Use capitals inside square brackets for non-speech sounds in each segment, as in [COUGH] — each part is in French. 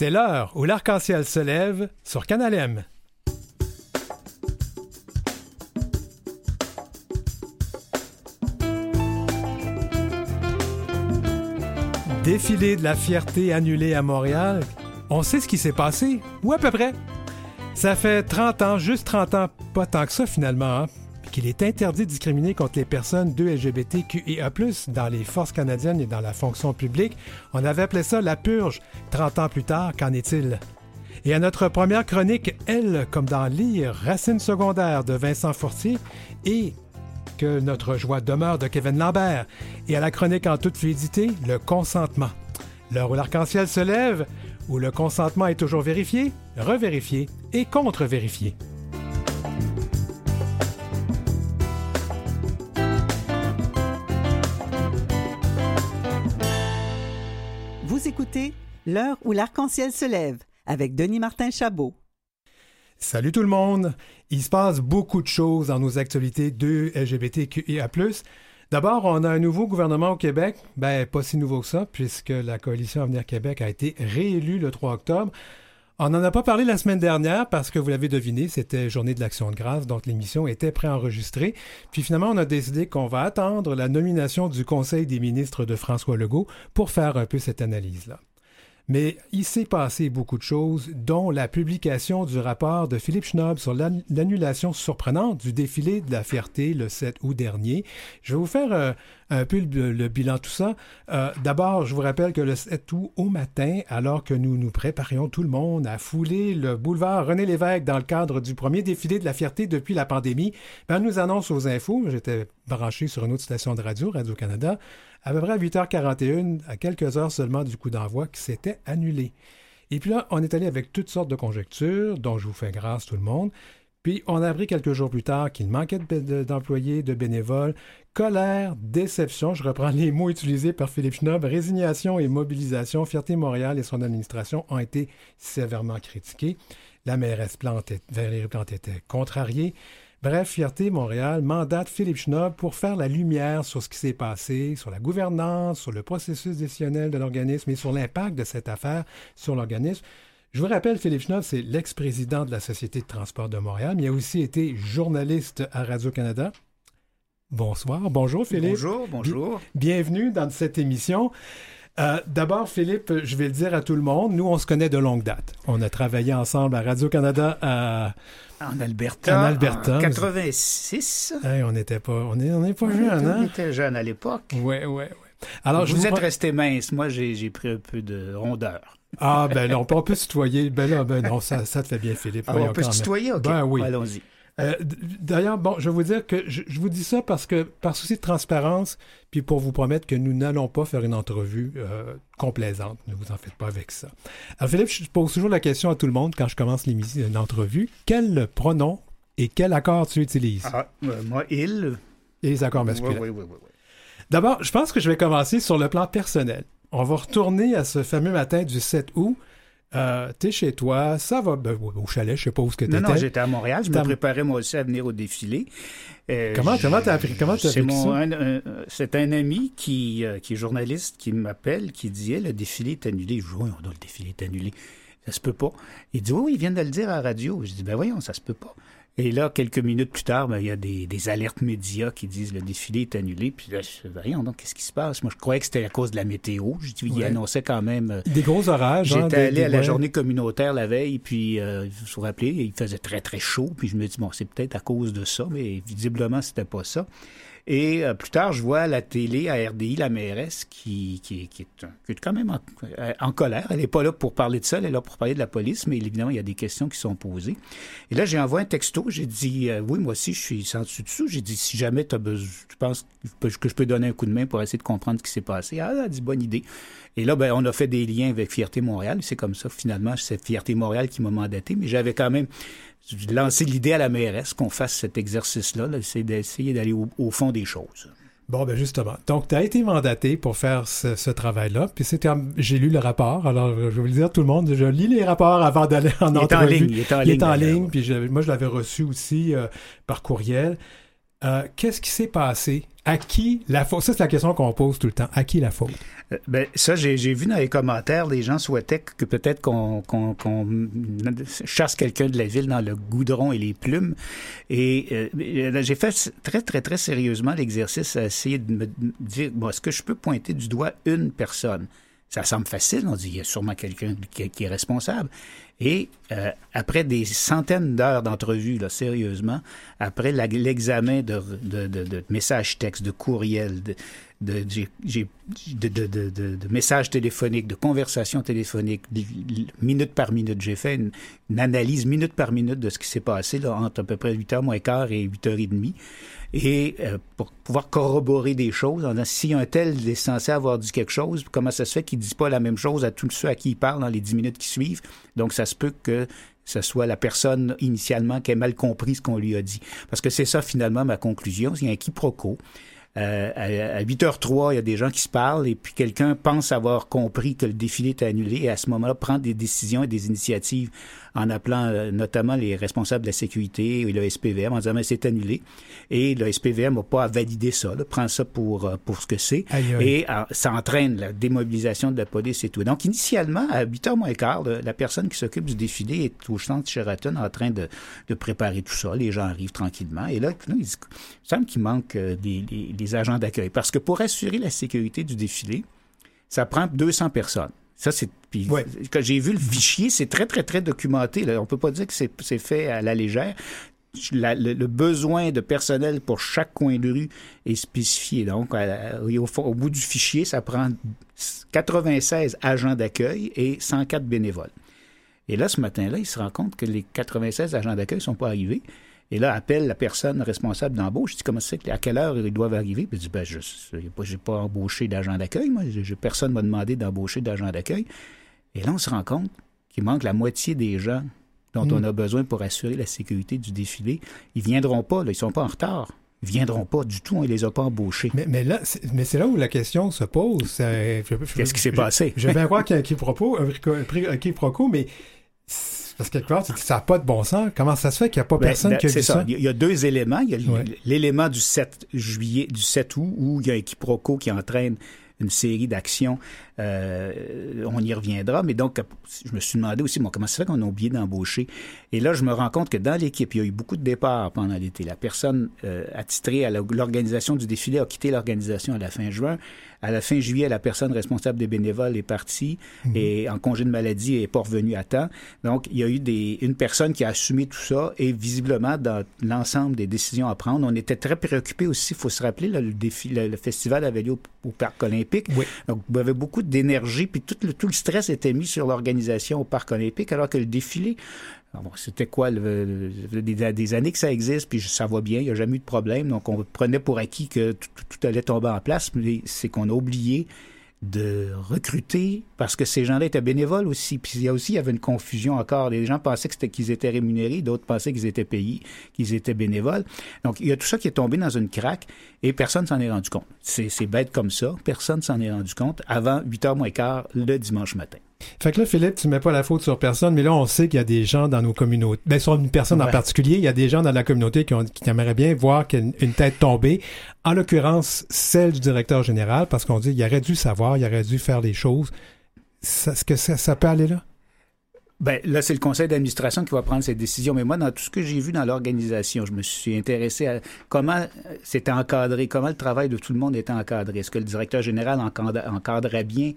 C'est l'heure où l'arc-en-ciel se lève sur Canal. Défilé de la fierté annulé à Montréal. On sait ce qui s'est passé, ou à peu près. Ça fait 30 ans, juste 30 ans, pas tant que ça finalement, hein, qu'il est interdit de discriminer contre les personnes 2 LGBTQIA+, dans les forces canadiennes et dans la fonction publique. On avait appelé ça la purge. 30 ans plus tard, qu'en est-il? Et à notre première chronique, Elle, comme dans Lire, Racine secondaire de Vincent Fortier et que notre joie demeure de Kevin Lambert. Et à la chronique en toute fluidité, le consentement. L'heure où l'arc-en-ciel se lève, où le consentement est toujours vérifié, revérifié et contre-vérifié. L'heure où l'arc-en-ciel se lève avec Denis Martin Chabot. Salut tout le monde! Il se passe beaucoup de choses dans nos actualités de LGBTQIA+. D'abord, on a un nouveau gouvernement au Québec. Ben, pas si nouveau que ça, puisque la coalition Avenir Québec a été réélue le 3 octobre. On n'en a pas parlé la semaine dernière parce que vous l'avez deviné, c'était journée de l'action de grâce, donc l'émission était préenregistrée. Puis finalement, on a décidé qu'on va attendre la nomination du Conseil des ministres de François Legault pour faire un peu cette analyse-là. Mais il s'est passé beaucoup de choses, dont la publication du rapport de Philippe Schnob sur l'annulation surprenante du défilé de la fierté le 7 août dernier. Je vais vous faire euh, un peu le, bilan de tout ça. Euh, d'abord, je vous rappelle que le 7 août au matin, alors que nous nous préparions tout le monde à fouler le boulevard René Lévesque dans le cadre du premier défilé de la fierté depuis la pandémie, ben, nous annonce aux infos, j'étais branché sur une autre station de radio, Radio-Canada, à peu près à 8h41, à quelques heures seulement du coup d'envoi, qui s'était annulé. Et puis là, on est allé avec toutes sortes de conjectures, dont je vous fais grâce tout le monde. Puis on a appris quelques jours plus tard qu'il manquait d'employés, de, bénévoles, colère, déception, je reprends les mots utilisés par Philippe Schnob, résignation et mobilisation. Fierté Montréal et son administration ont été sévèrement critiqués. La mairesse Plante, Valérie Plante était contrariée. Bref, Fierté Montréal mandate Philippe Schnob pour faire la lumière sur ce qui s'est passé, sur la gouvernance, sur le processus décisionnel de l'organisme et sur l'impact de cette affaire sur l'organisme. Je vous rappelle, Philippe Schnob, c'est l'ex-président de la Société de transport de Montréal, mais il a aussi été journaliste à Radio-Canada. Bonsoir, bonjour Philippe. Bonjour, bonjour. bienvenue dans cette émission. Euh, d'abord, Philippe, je vais le dire à tout le monde, nous, on se connaît de longue date. On a travaillé ensemble à Radio-Canada à en Alberta. En Alberta. En 86. on n'était pas, on est, on est pas jeune, hein? On était jeune à l'époque. Oui, oui, oui. Alors, vous, êtes resté mince. Moi, j'ai pris un peu de rondeur. Ah, ben non, on peut se tutoyer. Ben là, ben non, ça, ça te fait bien, Philippe. Ah, on peut se tutoyer? OK. Ben oui. Allons-y. Euh, d'ailleurs, bon, je vais vous dire que je, vous dis ça parce que, par souci de transparence, puis pour vous promettre que nous n'allons pas faire une entrevue euh, complaisante. Ne vous en faites pas avec ça. Alors, Philippe, je pose toujours la question à tout le monde quand je commence l'émission, une entrevue. Quel pronom et quel accord tu utilises? Ah, euh, moi, il. Et les accords masculins. Oui, oui. oui, D'abord, je pense que je vais commencer sur le plan personnel. On va retourner à ce fameux matin du 7 août euh, t'es chez toi, ça va ben, au chalet, je sais pas où ce que t'étais. Non, non, j'étais à Montréal, je me préparais moi aussi à venir au défilé. Euh, comment comment t'as appris comment t'as C'est c'est un ami qui euh, qui est journaliste qui m'appelle qui dit le défilé est annulé. Je dis oui, le défilé est annulé. Ça se peut pas. Il dit oui, ils viennent de le dire à la radio. Je dis ben voyons, ça se peut pas. Et là, quelques minutes plus tard, ben, il y a des, alertes médias qui disent le défilé est annulé. Puis là, je voyons donc, qu'est-ce qui se passe? Moi, je croyais que c'était à cause de la météo. Je dis, il annonçait quand même. Euh, des gros orages. Hein, J'étais allé à la journée communautaire la veille, puis euh, vous vous rappelez, il faisait très, très chaud. Puis je me dis, bon, c'est peut-être à cause de ça, mais visiblement, c'était pas ça. Et euh, plus tard, je vois la télé, à RDI, la mairesse qui, qui, qui, est, quand même euh, en, colère. Elle n'est pas là pour parler de ça, elle est là pour parler de la police, mais évidemment, il y a des questions qui sont posées. Et là, j'ai envoyé un texto, j'ai dit, euh, oui, moi aussi, je suis sans dessus dessous. J'ai dit, si jamais tu as besoin, tu penses que je peux donner un coup de main pour essayer de comprendre ce qui s'est passé? Ah, elle a dit, bonne idée. Et là, ben, on a fait des liens avec Fierté Montréal. C'est comme ça, finalement, c'est Fierté Montréal qui m'a mandaté, mais j'avais quand même lancé l'idée à la mairesse qu'on fasse cet exercice-là, c'est d'essayer d'aller au, fond des choses. Bon, ben justement. Donc, tu as été mandaté pour faire ce, travail-là. Puis c'est j'ai lu le rapport. Alors, je vais vous le dire, tout le monde, je lis les rapports avant d'aller en il entrevue. Est en ligne, il est en ligne. Il est en ligne. Puis moi, je l'avais reçu aussi euh, par courriel. Euh, qu'est-ce qui s'est passé? À qui la faute? Ça, c'est la question qu'on pose tout le temps. À qui la faute? Euh, ben, ça, j'ai vu dans les commentaires, les gens souhaitaient que peut-être qu'on chasse quelqu'un de la ville dans le goudron et les plumes. Et euh, j'ai fait très, très, très sérieusement l'exercice à essayer de me dire, bon, est-ce que je peux pointer du doigt une personne? Ça semble facile, on dit, il y a sûrement quelqu'un qui, est responsable. Et euh, après des centaines d'heures d'entrevues, là, sérieusement, après l'examen de, messages textes, de courriels, de, messages téléphoniques, de conversations téléphoniques, minute par minute. J'ai fait une, analyse minute par minute de ce qui s'est passé entre à peu près 8h moins quart et 8h30. Et euh, pour pouvoir corroborer des choses, si un tel est censé avoir dit quelque chose, comment ça se fait qu'il ne dit pas la même chose à tous ceux à qui il parle dans les 10 minutes qui suivent? Donc, ça se peut que ce soit la personne initialement qui ait mal compris ce qu'on lui a dit. Parce que c'est ça finalement ma conclusion, il y a un quiproquo. Euh, à, 8h03, il y a des gens qui se parlent et puis quelqu'un pense avoir compris que le défilé est annulé et à ce moment-là prend des décisions et des initiatives en appelant euh, notamment les responsables de la sécurité et le SPVM en disant mais c'est annulé et le SPVM n'a pas à valider ça, là, prend ça pour euh, pour ce que c'est et ça entraîne la démobilisation de la police et tout. Donc initialement à 8h moins quart, la personne qui s'occupe du défilé est au centre Sheraton en train de, de préparer tout ça. Les gens arrivent tranquillement et là, il, semble qu'il manque des, des agents d'accueil parce que pour assurer la sécurité du défilé, ça prend 200 personnes. Ça, c'est. Puis, quand j'ai vu le fichier, c'est très, très, très documenté. Là. On peut pas dire que c'est fait à la légère. le, besoin de personnel pour chaque coin de rue est spécifié. Donc, au, bout du fichier, ça prend 96 agents d'accueil et 104 bénévoles. Et là, ce matin-là, il se rend compte que les 96 agents d'accueil ne sont pas arrivés. Et là, appelle la personne responsable d'embauche. Je dis, comment c'est, à quelle heure ils doivent arriver? Puis il dit, ben, je n'ai pas, embauché d'agent d'accueil. Moi, personne ne m'a demandé d'embaucher d'agent d'accueil. Et là, on se rend compte qu'il manque la moitié des gens dont hmm. on a besoin pour assurer la sécurité du défilé. Ils viendront pas, là, ils sont pas en retard. Ils viendront pas du tout, on ne les a pas embauchés. Mais, mais là, mais c'est là où la question se pose. Qu'est-ce qui s'est passé? Je, vais croire qu'il y a un quiproquo, un quiproquo, mais parce que quelque part, ça n'a pas de bon sens. Comment ça se fait qu'il n'y a pas ben, personne ben, qui a vu ça? Il y a deux éléments. Il y a l'élément du 7 juillet, du 7 août, où il y a un quiproquo qui entraîne une série d'actions. Euh, on y reviendra. Mais donc, je me suis demandé aussi, bon, comment ça fait qu'on a oublié d'embaucher? Et là, je me rends compte que dans l'équipe, il y a eu beaucoup de départs pendant l'été. La personne euh, attitrée à l'organisation du défilé a quitté l'organisation à la fin juin. À la fin juillet, la personne responsable des bénévoles est partie mhm. et en congé de maladie et n'est pas revenue à temps. Donc, il y a eu des, une personne qui a assumé tout ça et visiblement, dans l'ensemble des décisions à prendre, on était très préoccupés aussi. Il faut se rappeler, le, défi, le, festival avait lieu au, Parc olympique. Donc, il y avait beaucoup d'énergie, puis tout le, tout le stress était mis sur l'organisation au Parc olympique, alors que le défilé, c'était quoi, des, années que ça existe, puis ça va bien, il n'y a jamais eu de problème. Donc, on prenait pour acquis que tout, allait tomber en place, mais c'est qu'on a oublié de recruter parce que ces gens-là étaient bénévoles aussi. Puis il y a aussi, il y avait une confusion encore. Les gens pensaient que c'était qu'ils étaient rémunérés, d'autres pensaient qu'ils étaient payés, qu'ils étaient bénévoles. Donc il y a tout ça qui est tombé dans une craque et personne s'en est rendu compte. C'est bête comme ça. Personne s'en est rendu compte avant 8h moins quart le dimanche matin. Fait que là, Philippe, tu mets pas la faute sur personne, mais là, on sait qu'il y a des gens dans nos communautés, ben, sur une personne en particulier, il y a des gens dans la communauté qui, ont, qui aimeraient bien voir qu'une une tête tombée, en l'occurrence, celle du directeur général, parce qu'on dit qu'il aurait dû savoir, il aurait dû faire les choses. Est-ce que ça, ça peut aller là? Ben, là, c'est le conseil d'administration qui va prendre cette décision. Mais moi, dans tout ce que j'ai vu dans l'organisation, je me suis intéressé à comment c'était encadré, comment le travail de tout le monde était encadré. Est-ce que le directeur général encadrait bien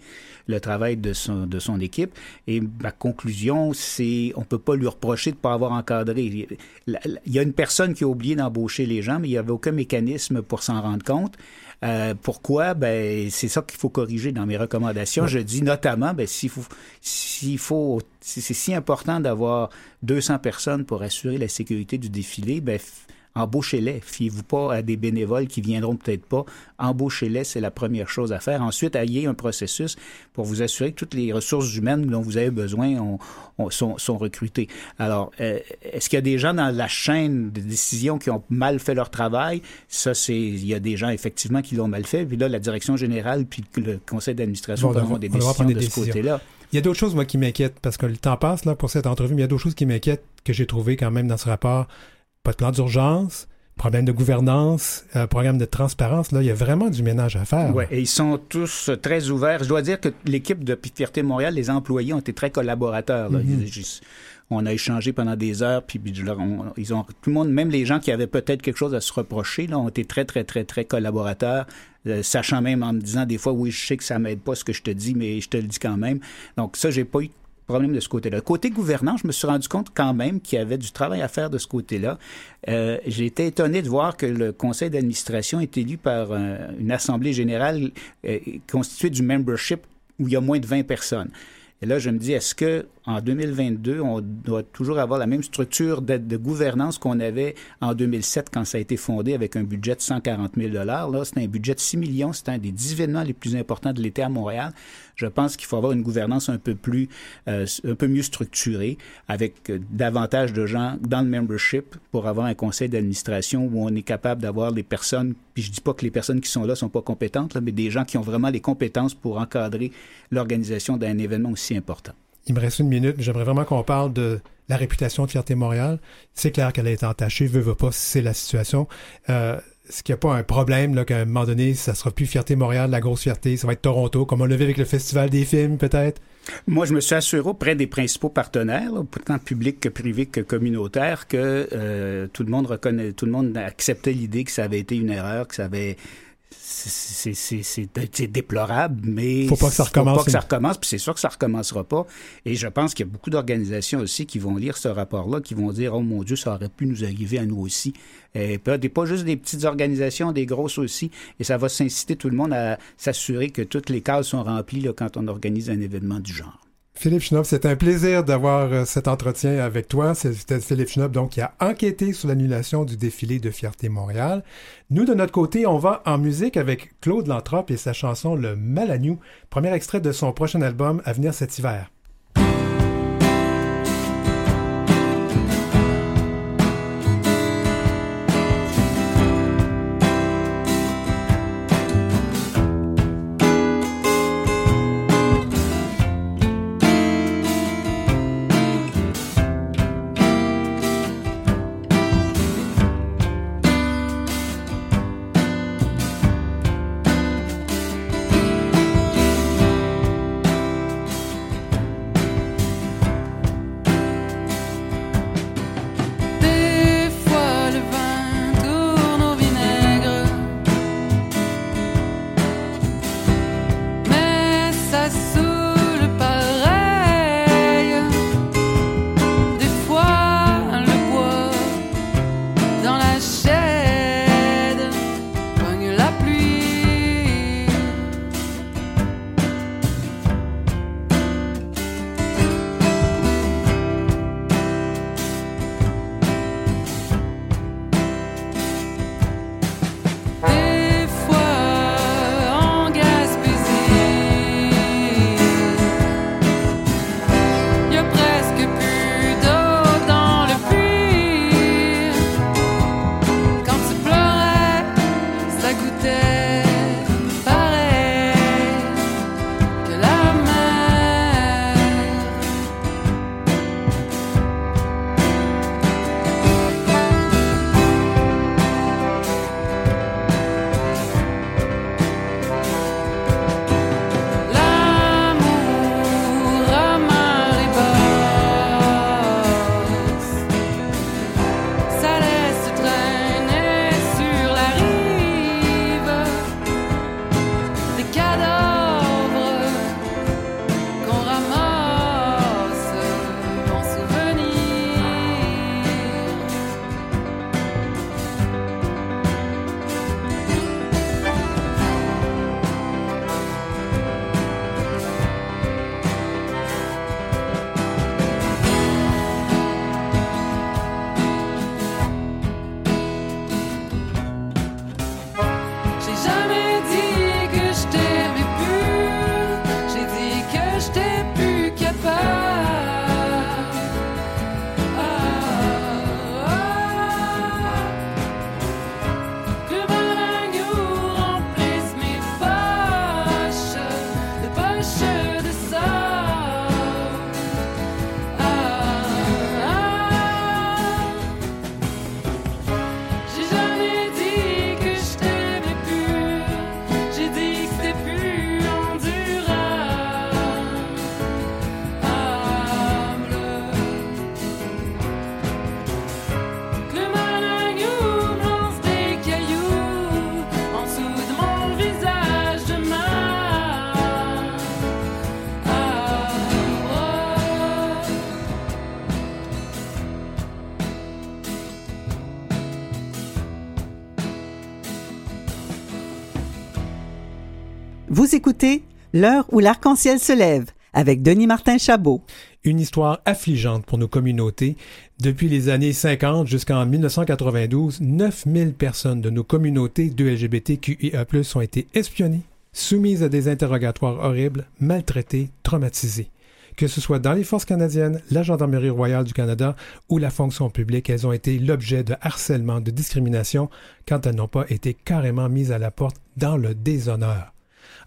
le travail de son, de son équipe? Et ma conclusion, c'est on peut pas lui reprocher de pas avoir encadré. Il y a une personne qui a oublié d'embaucher les gens, mais il n'y avait aucun mécanisme pour s'en rendre compte. Euh, pourquoi? Ben, c'est ça qu'il faut corriger dans mes recommandations. Je dis notamment, ben, s'il faut, s'il faut, c'est si important d'avoir 200 personnes pour assurer la sécurité du défilé, ben, embauchez-les. Fiez-vous pas à des bénévoles qui viendront peut-être pas. Embauchez-les, c'est la première chose à faire. Ensuite, ayez un processus pour vous assurer que toutes les ressources humaines dont vous avez besoin sont, sont, recrutées. Alors, euh, est-ce qu'il y a des gens dans la chaîne de décision qui ont mal fait leur travail? Ça, c'est, il y a des gens effectivement qui l'ont mal fait. Puis là, la direction générale puis le conseil d'administration prendront des décisions de ce côté-là. Il y a d'autres choses, moi, qui m'inquiètent, parce que le temps passe là pour cette entrevue, mais il y a d'autres choses qui m'inquiètent que j'ai trouvées quand même dans ce rapport pas de plan d'urgence, problème de gouvernance, euh, programme de transparence. Là, il y a vraiment du ménage à faire. Oui, et ils sont tous très ouverts. Je dois dire que l'équipe de Fierté Montréal, les employés ont été très collaborateurs. Mm-hmm. on a échangé pendant des heures, puis ils ont tout le monde, même les gens qui avaient peut-être quelque chose à se reprocher, là, ont été très, très, très, très collaborateurs, euh, sachant même en me disant des fois, oui, je sais que ça m'aide pas ce que je te dis, mais je te le dis quand même. Donc ça, j'ai pas eu problème de ce côté-là. Côté gouvernant, je me suis rendu compte quand même qu'il y avait du travail à faire de ce côté-là. Euh, j'ai été étonné de voir que le conseil d'administration est élu par euh, une assemblée générale euh, constituée du membership où il y a moins de 20 personnes. Et là, je me dis, est-ce que en 2022, on doit toujours avoir la même structure de, de gouvernance qu'on avait en 2007 quand ça a été fondé avec un budget de 140 000 Là, c'est un budget de 6 millions. C'est un des 10 événements les plus importants de l'été à Montréal. Je pense qu'il faut avoir une gouvernance un peu plus, euh, un peu mieux structurée, avec euh, davantage de gens dans le membership pour avoir un conseil d'administration où on est capable d'avoir des personnes. Puis je dis pas que les personnes qui sont là sont pas compétentes, là, mais des gens qui ont vraiment les compétences pour encadrer l'organisation d'un événement aussi important. Il me reste une minute, j'aimerais vraiment qu'on parle de la réputation de Fierté Montréal. C'est clair qu'elle a été entachée, veut, veut pas, c'est la situation. Euh, est-ce qu'il n'y a pas un problème là, qu'à un moment donné, ça sera plus Fierté Montréal, la grosse fierté, ça va être Toronto, comme on l'a vu avec le Festival des films, peut-être? Moi, je me suis assuré auprès des principaux partenaires, tant publics que privés que communautaires, que euh, tout le monde reconnaît, tout le monde acceptait l'idée que ça avait été une erreur, que ça avait c'est déplorable, mais faut pas que ça recommence. Faut pas que ça recommence, puis c'est sûr que ça recommencera pas. Et je pense qu'il y a beaucoup d'organisations aussi qui vont lire ce rapport-là, qui vont dire oh mon Dieu, ça aurait pu nous arriver à nous aussi. Et pas, pas juste des petites organisations, des grosses aussi. Et ça va s'inciter tout le monde à s'assurer que toutes les cases sont remplies là, quand on organise un événement du genre. Philippe Schnob, c'est un plaisir d'avoir euh, cet entretien avec toi. C'était Philippe Schnob donc, qui a enquêté sur l'annulation du défilé de Fierté Montréal. Nous, de notre côté, on va en musique avec Claude Lantrop et sa chanson Le Malagnou, premier extrait de son prochain album à venir cet hiver. Écoutez L'heure où l'arc-en-ciel se lève avec Denis Martin Chabot. Une histoire affligeante pour nos communautés. Depuis les années 50 jusqu'en 1992, 9000 personnes de nos communautés de LGBTQIA+, ont été espionnées, soumises à des interrogatoires horribles, maltraitées, traumatisées. Que ce soit dans les forces canadiennes, la Gendarmerie royale du Canada ou la fonction publique, elles ont été l'objet de harcèlement, de discrimination quand elles n'ont pas été carrément mises à la porte dans le déshonneur.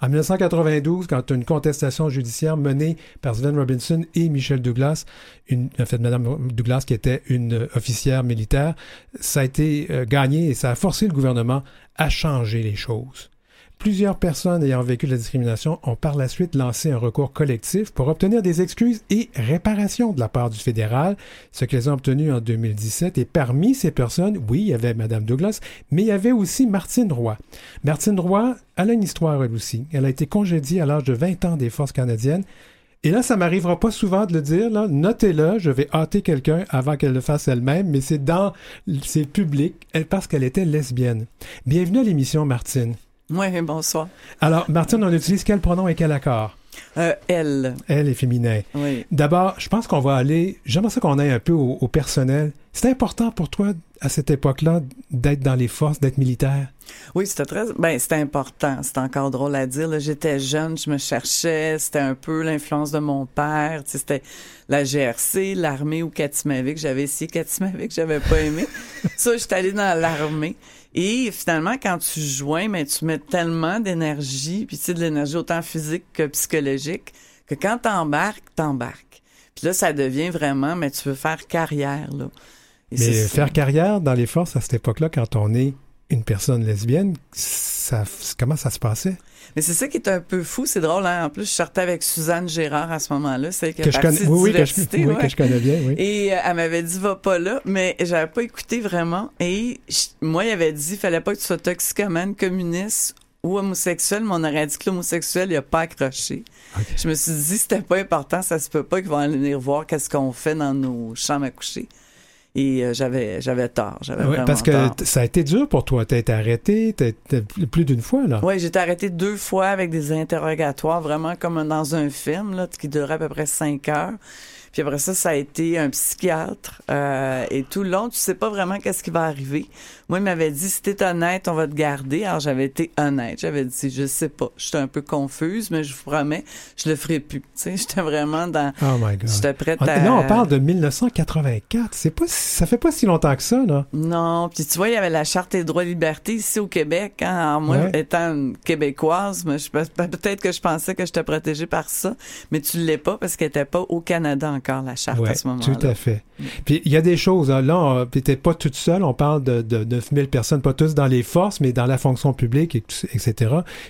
En 1992, quand une contestation judiciaire menée par Sven Robinson et Michel Douglas, une, en fait, Mme Douglas qui était une officière militaire, ça a été euh, gagné et ça a forcé le gouvernement à changer les choses. Plusieurs personnes ayant vécu la discrimination ont par la suite lancé un recours collectif pour obtenir des excuses et réparations de la part du fédéral, ce qu'elles ont obtenu en 2017. Et parmi ces personnes, oui, il y avait Mme Douglas, mais il y avait aussi Martine Roy. Martine Roy, elle a une histoire elle aussi. Elle a été congédiée à l'âge de 20 ans des forces canadiennes. Et là, ça m'arrivera pas souvent de le dire, là. Notez-le, je vais hâter quelqu'un avant qu'elle le fasse elle-même, mais c'est dans, c'est public, parce qu'elle était lesbienne. Bienvenue à l'émission, Martine. [LAUGHS] Oui, bonsoir. Alors, Martine, on utilise quel pronom et quel accord? Euh, elle. Elle est féminin. Oui. D'abord, je pense qu'on va aller. J'aimerais ça qu'on aille un peu au, au personnel. C'est important pour toi, à cette époque-là, d'être dans les forces, d'être militaire? Oui, c'était très. Ben, c'était important. C'était encore drôle à dire. J'étais jeune, je me cherchais. C'était un peu l'influence de mon père. Tu sais, c'était la GRC, l'armée ou Katimavik. J'avais essayé Katimavik, j'avais pas aimé. [LAUGHS] ça, j'étais allée dans l'armée. Et finalement, quand tu joins, mais tu mets tellement d'énergie, puis tu sais, de l'énergie autant physique que psychologique, que quand t'embarques, t'embarques. Puis là, ça devient vraiment, mais tu veux faire carrière, là. Et Mais faire ça. carrière dans les forces à cette époque-là, quand on est une personne lesbienne, ça, comment ça se passait? Mais c'est ça qui est un peu fou, c'est drôle, hein? En plus, je sortais avec Suzanne Gérard à ce moment-là, qui a Que je connais, oui, oui, que je, oui, ouais. que je connais bien, oui. Et euh, elle m'avait dit va pas là, mais j'avais pas écouté vraiment. Et je- moi, il avait dit fallait pas que tu sois toxicomane, communiste ou homosexuel, mais on aurait dit que l'homosexuel, il a pas accroché. Je me suis dit c'était pas important, ça se peut pas qu'ils vont aller venir voir qu'est-ce qu'on fait dans nos chambres à coucher. Et euh, j'avais j'avais tort, j'avais vraiment parce que tort. t- ça a été dur pour toi. Tu as été arrêté t'as- t'as- plus d'une fois, là. Oui, j'ai été arrêtée deux fois avec des interrogatoires, vraiment comme dans un film, là, qui durait à peu près cinq heures. Puis après ça, ça a été un psychiatre. euh, et tout le long, tu sais pas vraiment qu'est-ce qui va arriver. Moi, il m'avait dit, si t'es honnête, on va te garder. Alors, j'avais été honnête. J'avais dit, je sais pas. J'étais un peu confuse, mais je vous promets, je le ferai plus. Tu sais, [LAUGHS] j'étais vraiment dans... Oh my God. J'étais prête On- à... Là, on parle de 1984. C'est pas, ça fait pas si longtemps que ça, là. Non, puis tu vois, il y avait la charte des droits et libertés ici au Québec. Hein. Alors moi, Ouais. étant une québécoise, mais je, peut-être que je pensais que j'étais protégée par ça, mais tu l'es pas parce qu'elle était pas au Canada encore la charte Ouais, à ce moment-là. tout à fait. Puis il y a des choses. hein. Là, on- puis t'es pas toute seule. On parle de, de 9000 personnes, pas tous dans les forces, mais dans la fonction publique, et tout- etc.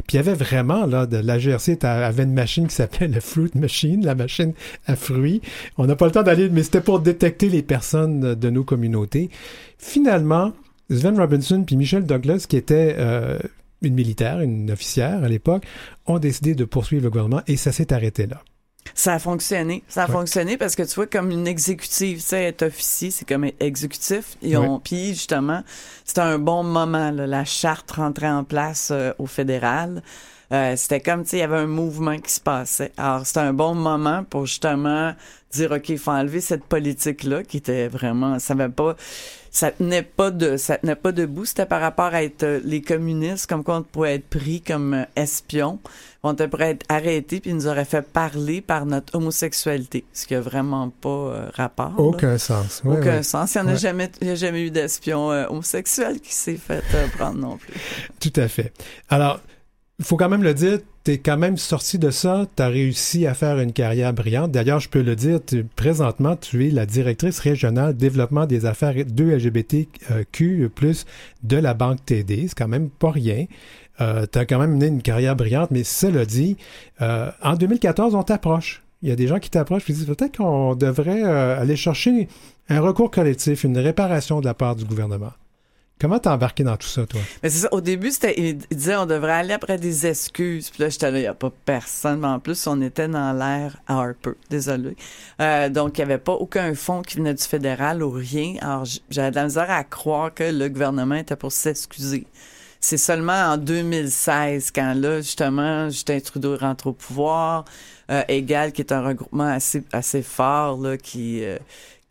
Puis il y avait vraiment, là, de la GRC avait une machine qui s'appelait le Fruit Machine, la machine à fruits. On n'a pas le temps d'aller, mais c'était pour détecter les personnes de, de nos communautés. Finalement, Sven Robinson puis Michel Douglas, qui était euh, une militaire, une officière à l'époque, ont décidé de poursuivre le gouvernement et ça s'est arrêté là. Ça a fonctionné. Ça a Ouais. fonctionné parce que tu vois, comme une exécutive, tu sais, être officier, c'est comme exécutif. Ont, puis justement, c'était un bon moment, là, la charte rentrait en place euh, au fédéral. Euh, c'était comme, tu sais, il y avait un mouvement qui se passait. Alors, c'était un bon moment pour justement dire, OK, il faut enlever cette politique-là qui était vraiment, ça va pas, ça tenait pas de, ça tenait pas debout. C'était par rapport à être euh, les communistes, comme quoi on pourrait être pris comme euh, espion. On pourrait être arrêté puis ils nous aurait fait parler par notre homosexualité, ce qui a vraiment pas euh, rapport. là. Aucun sens. Ouais, Aucun sens. Il n'y en a Ouais. jamais, il y a jamais eu d'espion homosexuel qui s'est fait prendre non plus. Tout à fait. Alors, faut quand même le dire, tu es quand même sorti de ça, tu as réussi à faire une carrière brillante. D'ailleurs, je peux le dire, présentement, tu es la directrice régionale développement des affaires de LGBTQ+, de la Banque TD. C'est quand même pas rien. Euh, tu as quand même mené une carrière brillante, mais cela dit, euh, en 2014, on t'approche. Il y a des gens qui t'approchent et disent peut-être qu'on devrait euh, aller chercher un recours collectif, une réparation de la part du gouvernement. Comment t'es embarqué dans tout ça, toi? Mais c'est ça. Au début, c'était, il disait on devrait aller après des excuses. Puis là, j'étais là, il n'y a pas personne. Mais en plus, on était dans l'ère Harper. Désolé. Euh, donc, il n'y avait pas aucun fonds qui venait du fédéral ou rien. Alors, j'avais de la misère à croire que le gouvernement était pour s'excuser. c'est seulement en 2016 quand là, justement, Justin Trudeau rentre au pouvoir, euh, Égal, qui est un regroupement assez, assez fort, là, qui, euh,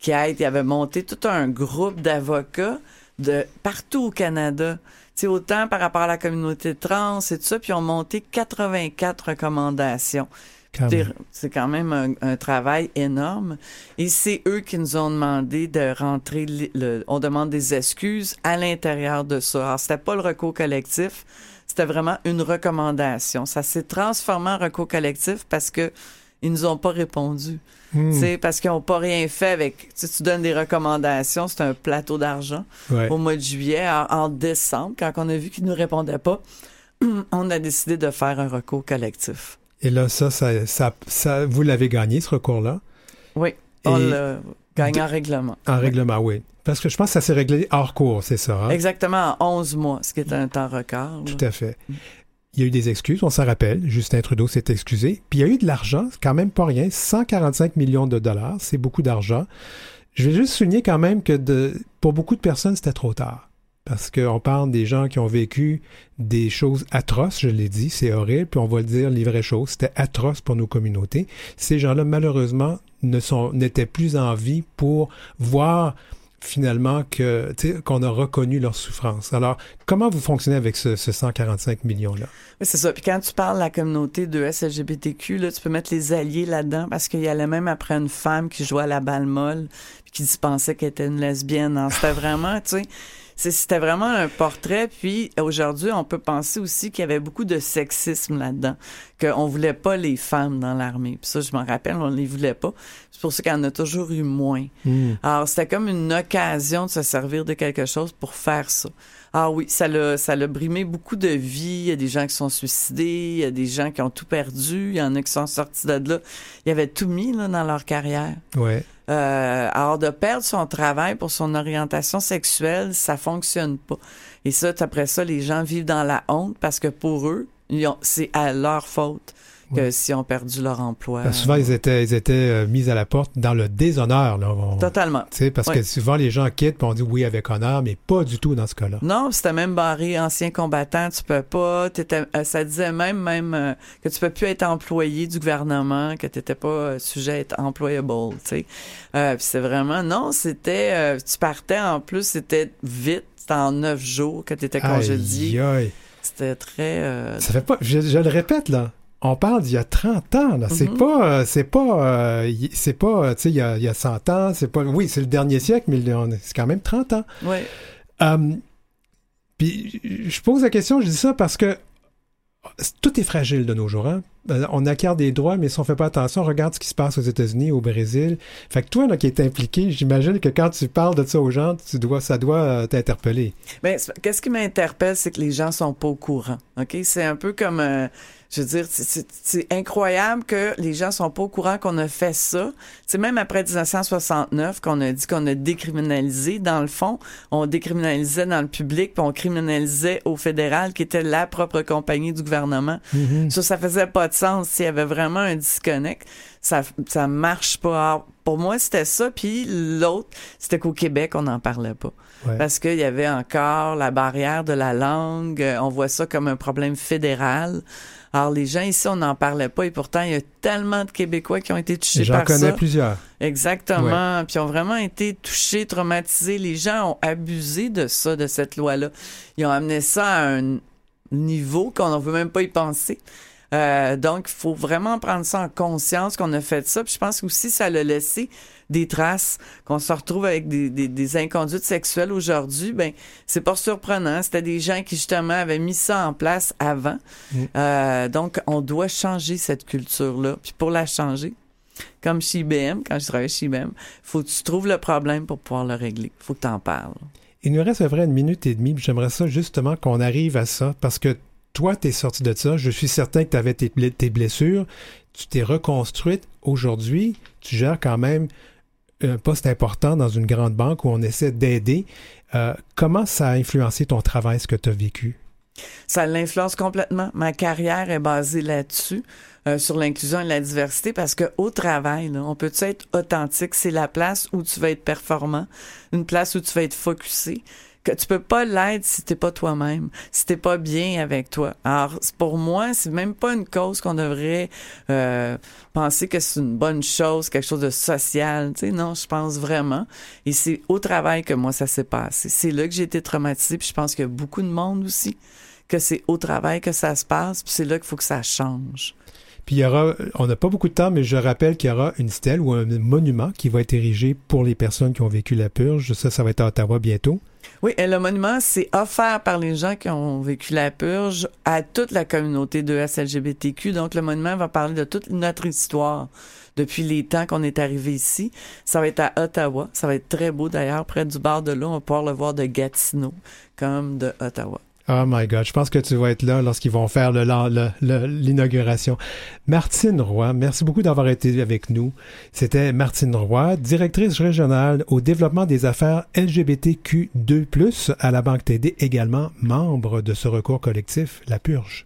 qui aide, il avait monté tout un groupe d'avocats de partout au Canada. sais, autant par rapport à la communauté trans et tout ça, puis ils ont monté 84 recommandations. C'est quand même un, travail énorme. Et c'est eux qui nous ont demandé de rentrer, le, on demande des excuses à l'intérieur de ça. Alors, c'était pas le recours collectif, c'était vraiment une recommandation. Ça s'est transformé en recours collectif parce que ils nous ont pas répondu. Hmm. Parce qu'ils n'ont pas rien fait avec. Tu donnes des recommandations, c'est un plateau d'argent. Au mois de juillet, en, décembre, quand on a vu qu'ils ne nous répondaient pas, [CLEARS THROAT] on a décidé de faire un recours collectif. Et là, ça, ça, ça, vous l'avez gagné, ce recours-là? Oui, on l'a gagné en règlement. En règlement, oui. Parce que je pense que ça s'est réglé hors cours, c'est ça? Hein? Exactement, en 11 mois, ce qui est un temps record. Tout à fait. Il y a eu des excuses, on s'en rappelle. Justin Trudeau s'est excusé. Puis il y a eu de l'argent, quand même pas rien, 145 millions de dollars, c'est beaucoup d'argent. Je vais juste souligner quand même que pour beaucoup de personnes, c'était trop tard parce qu'on parle des gens qui ont vécu des choses atroces, je l'ai dit, c'est horrible, puis on va le dire les vraies choses, c'était atroce pour nos communautés. Ces gens-là, malheureusement, ne sont n'étaient plus en vie pour voir finalement que qu'on a reconnu leur souffrance. Alors, comment vous fonctionnez avec ce, 145 millions-là? Oui, c'est ça. Puis quand tu parles de la communauté de SLGBTQ, là, tu peux mettre les alliés là-dedans parce qu'il y allait même après une femme qui jouait à la balle molle puis qui pensait qu'elle était une lesbienne. C'était vraiment, tu sais c'était vraiment un portrait. Puis aujourd'hui, on peut penser aussi qu'il y avait beaucoup de sexisme là-dedans, qu'on voulait pas les femmes dans l'armée. Puis ça, je m'en rappelle, on les voulait pas. Pour ça qu'il y en a toujours eu moins. Hmm. Alors c'était comme une occasion de se servir de quelque chose pour faire ça. Ah oui, ça l'a, ça l'a brimé beaucoup de vies. Il y a des gens qui sont suicidés, il y a des gens qui ont tout perdu, il y en a qui sont sortis de là. Il y avait tout mis là, dans leur carrière. Ouais. Euh, alors de perdre son travail pour son orientation sexuelle, ça fonctionne pas. Et ça, après ça, les gens vivent dans la honte parce que pour eux, c'est à leur faute que si ont perdu leur emploi. souvent, ils étaient, ils étaient euh, mis à la porte dans le déshonneur. Là. Totalement. Parce que souvent, les gens quittent et on dit oui avec honneur, mais pas du tout dans ce cas-là. Non, c'était même barré ancien combattant, tu peux pas. Euh, ça disait même, même euh, que tu peux plus être employé du gouvernement, que tu n'étais pas sujet à être employable. c'est vraiment, non, c'était, tu partais en plus, c'était vite, c'était en neuf jours que tu étais congédié. C'était très. Ça fait pas. je, le répète là on parle d'il y a 30 ans. Là. C'est mhm. pas, euh, c'est pas, euh, c'est pas, tu sais, il y a, il y a 100 ans. C'est pas, oui, c'est le dernier siècle, mais c'est quand même 30 ans. Oui. Hum, puis je pose la question, je dis ça parce que tout est fragile de nos jours. Hein? Euh, on acquiert des droits, mais si on fait pas attention, regarde ce qui se passe aux États-Unis, au Brésil. Fait que toi, là, qui es impliqué, j'imagine que quand tu parles de ça aux gens, tu dois, ça doit t'interpeller. Ben, qu'est-ce qui m'interpelle, c'est que les gens sont pas au courant. Ok, c'est un peu comme je veux dire, c'est incroyable que les gens sont pas au courant qu'on a fait ça. C'est même après 1969 qu'on a dit qu'on a décriminalisé. Dans le fond, on décriminalisait dans le public, puis on criminalisait au fédéral, qui était la propre compagnie du gouvernement. Mm-hmm. Ça, ça faisait pas de sens. S'il y avait vraiment un disconnect, ça, ça marche pas. pour moi, c'était ça. Puis l'autre, c'était qu'au Québec, on n'en parlait pas. Parce qu'il y avait encore la barrière de la langue. On voit ça comme un problème fédéral. Alors, les gens ici, on n'en parlait pas et pourtant, il y a tellement de Québécois qui ont été touchés par ça. J'en connais plusieurs. Exactement. Puis, ont vraiment été touchés, traumatisés. Les gens ont abusé de ça, de cette loi-là. Ils ont amené ça à un niveau qu'on ne veut même pas y penser. Euh, donc, il faut vraiment prendre ça en conscience qu'on a fait ça. Puis je pense aussi ça l'a laissé des traces, qu'on se retrouve avec des, des, des inconduites sexuelles aujourd'hui. Ben, c'est pas surprenant. C'était des gens qui justement avaient mis ça en place avant. Mm. Euh, donc, on doit changer cette culture-là. Puis pour la changer, comme chez IBM, quand je travaillais chez IBM, faut que tu trouves le problème pour pouvoir le régler. faut que tu en parles. Il nous reste à vrai une minute et demie. J'aimerais ça justement qu'on arrive à ça parce que toi, tu es sorti de ça. Je suis certain que tu avais tes, blessures. Tu t'es reconstruite. Aujourd'hui, tu gères quand même un poste important dans une grande banque où on essaie d'aider. Euh, comment ça a influencé ton travail, ce que tu as vécu? Ça l'influence complètement. Ma carrière est basée là-dessus, euh, sur l'inclusion et la diversité, parce que au travail, on peut être authentique. C'est la place où tu vas être performant, une place où tu vas être focusé que tu peux pas l'être si t'es pas toi-même, si t'es pas bien avec toi. Alors pour moi, c'est même pas une cause qu'on devrait euh, penser que c'est une bonne chose, quelque chose de social. Tu sais, non, je pense vraiment. Et c'est au travail que moi ça s'est passé. C'est là que j'ai été traumatisée. Puis je pense qu'il y a beaucoup de monde aussi que c'est au travail que ça se passe. Puis c'est là qu'il faut que ça change. Puis il y aura, on n'a pas beaucoup de temps, mais je rappelle qu'il y aura une stèle ou un monument qui va être érigé pour les personnes qui ont vécu la purge. Ça, ça va être à Ottawa bientôt. Oui, et le monument, c'est offert par les gens qui ont vécu la purge à toute la communauté de SLGBTQ. Donc, le monument va parler de toute notre histoire depuis les temps qu'on est arrivé ici. Ça va être à Ottawa. Ça va être très beau d'ailleurs, près du bar de l'eau. On va pouvoir le voir de Gatineau comme de Ottawa. Oh my God, je pense que tu vas être là lorsqu'ils vont faire l'inauguration. Martine Roy, merci beaucoup d'avoir été avec nous. C'était Martine Roy, directrice régionale au développement des affaires LGBTQ2+, à la Banque TD, également membre de ce recours collectif, La Purge.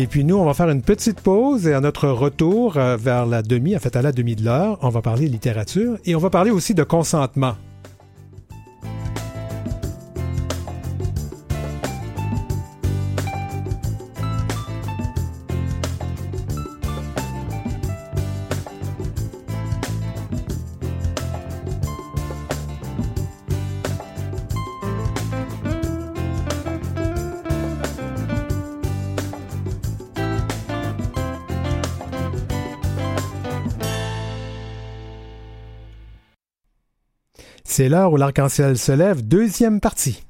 Et puis nous, on va faire une petite pause et à notre retour euh, vers la demi, en fait à la demi de l'heure, on va parler littérature et on va parler aussi de consentement. C'est l'heure où l'arc-en-ciel se lève, deuxième partie.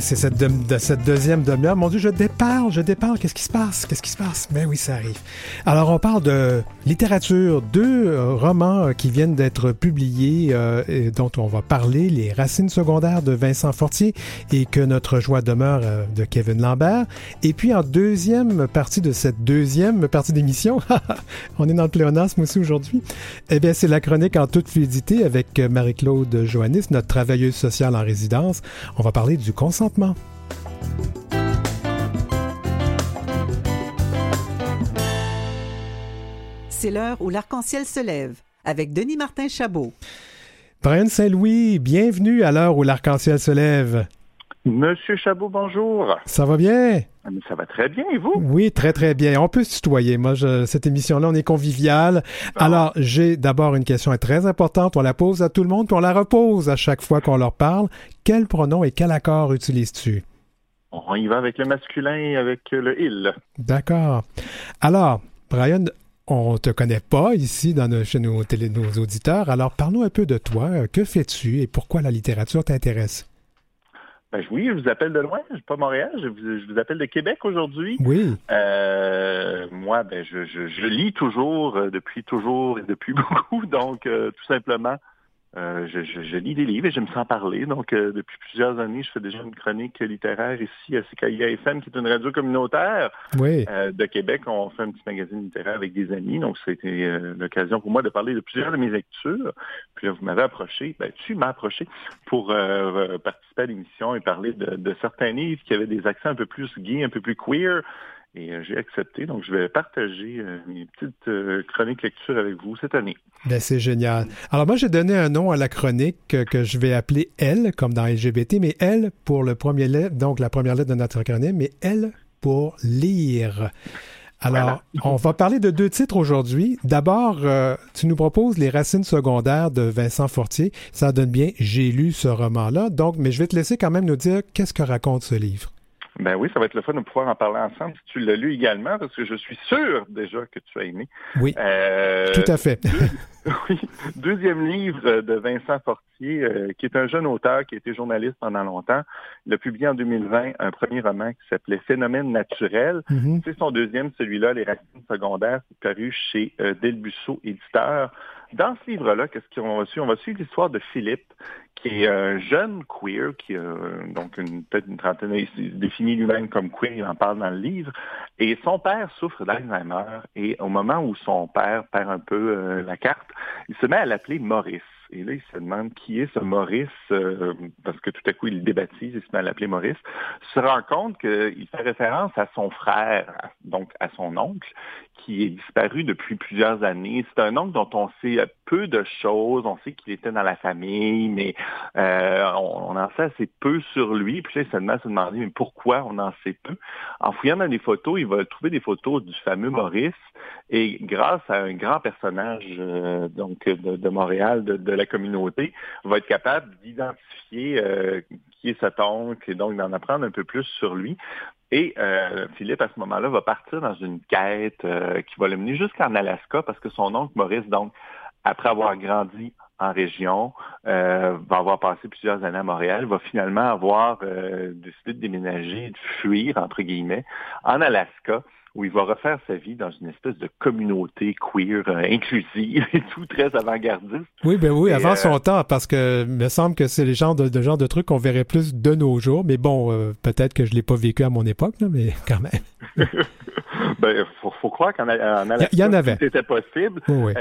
C'est cette deuxième demi-heure. Mon Dieu, je déparle, je déparle. Qu'est-ce qui se passe? Qu'est-ce qui se passe? Mais oui, ça arrive. Alors, on parle de littérature, deux euh, romans euh, qui viennent d'être publiés, euh, et dont on va parler, Les Racines secondaires de Vincent Fortier et Que notre joie demeure de Kevin Lambert. Et puis, en deuxième partie de cette deuxième partie d'émission, [LAUGHS] on est dans le pléonasme aussi aujourd'hui, eh bien, c'est la chronique en toute fluidité avec Marie-Claude Joannis, notre travailleuse sociale en résidence. On va parler du consentement. C'est l'heure où l'arc-en-ciel se lève avec Denis Martin Chabot. Brian Saint-Louis, bienvenue à l'heure où l'arc-en-ciel se lève. Monsieur Chabot, bonjour. Ça va bien? Ah, ça va très bien, et vous? Oui, très, très bien. On peut se tutoyer. Moi, cette émission-là, on est convivial. Alors, j'ai d'abord une question très importante. On la pose à tout le monde, puis on la repose à chaque fois qu'on leur parle. Quel pronom et quel accord utilises-tu? On y va avec le masculin et avec le il. D'accord. Alors, Brian, on te connaît pas ici dans chez nos, nos auditeurs. Alors, parle-nous un peu de toi. Que fais-tu et pourquoi la littérature t'intéresse? Ben oui, je vous appelle de loin, je suis pas Montréal, je vous, appelle de Québec aujourd'hui. Oui. Euh, moi, ben je, je, lis toujours, euh, depuis toujours et depuis [LAUGHS] beaucoup, donc euh, tout simplement, euh, je, lis des livres et j'aime s'en parler. Donc, euh, depuis plusieurs années, je fais déjà une chronique littéraire ici à CKIA FM, qui est une radio communautaire euh, de Québec. On fait un petit magazine littéraire avec des amis. Donc, c'était l'occasion pour moi de parler de plusieurs de mes lectures. Puis là, vous m'avez approché, ben, tu m'as approché pour participer à l'émission et parler de, de, certains livres qui avaient des accents un peu plus gays, un peu plus queer. Et j'ai accepté. Donc, je vais partager mes petites chroniques lecture avec vous cette année. Ben, c'est génial. Alors, moi, j'ai donné un nom à la chronique que, je vais appeler L, comme dans LGBT, mais L pour le premier lettre, donc la première lettre de notre acronyme, mais L pour lire. Alors, on va parler de deux titres aujourd'hui. D'abord, euh, tu nous proposes Les racines secondaires de Vincent Fortier. Ça donne bien, j'ai lu ce roman-là. Donc, mais je vais te laisser quand même nous dire qu'est-ce que raconte ce livre. Ben oui, ça va être le fun de pouvoir en parler ensemble si tu l'as lu également, parce que je suis sûr déjà que tu as aimé. Oui, euh, tout à fait. [LAUGHS] oui, deuxième livre de Vincent Fortier, euh, qui est un jeune auteur qui a été journaliste pendant longtemps. Il a publié en 2020 un premier roman qui s'appelait Phénomène naturel. Mm-hmm. C'est son deuxième, celui-là, Les racines secondaires, paru chez euh, Delbusso Éditeur. Dans ce livre-là, qu'est-ce qu'on va suivre? On va suivre l'histoire de Philippe, qui est un jeune queer, qui a donc peut-être une trentaine, il définit lui-même comme queer, il en parle dans le livre. Et son père souffre d'Alzheimer. Et au moment où son père perd un peu euh, la carte, il se met à l'appeler Maurice. Et là, il se demande qui est ce Maurice, euh, parce que tout à coup, il le débaptise, il se met à l'appeler Maurice, se rend compte qu'il fait référence à son frère, donc à son oncle, qui est disparu depuis plusieurs années. C'est un oncle dont on sait peu de choses. On sait qu'il était dans la famille, mais euh, on, en sait assez peu sur lui. Puis là, il se demande, se demander mais pourquoi on en sait peu? En fouillant dans des photos, il va trouver des photos du fameux Maurice. Et grâce à un grand personnage euh, donc de, Montréal, de, la communauté, va être capable d'identifier euh, qui est cet oncle et donc d'en apprendre un peu plus sur lui. Et euh, Philippe, à ce moment-là, va partir dans une quête euh, qui va le mener jusqu'en Alaska parce que son oncle Maurice, donc, après avoir grandi en région, va avoir passé plusieurs années à Montréal, va finalement avoir décidé de déménager, de fuir, entre guillemets, en Alaska où il va refaire sa vie dans une espèce de communauté queer euh, inclusive [LAUGHS] et tout, très avant-gardiste. Oui, ben oui, avant son euh, temps, parce que me semble que c'est le genre de, genre de trucs qu'on verrait plus de nos jours, mais bon, euh, peut-être que je l'ai pas vécu à mon époque, mais [LAUGHS] quand même. [LAUGHS] ben, faut, faut croire qu'en Alaska, il y en avait. c'était possible. Oui,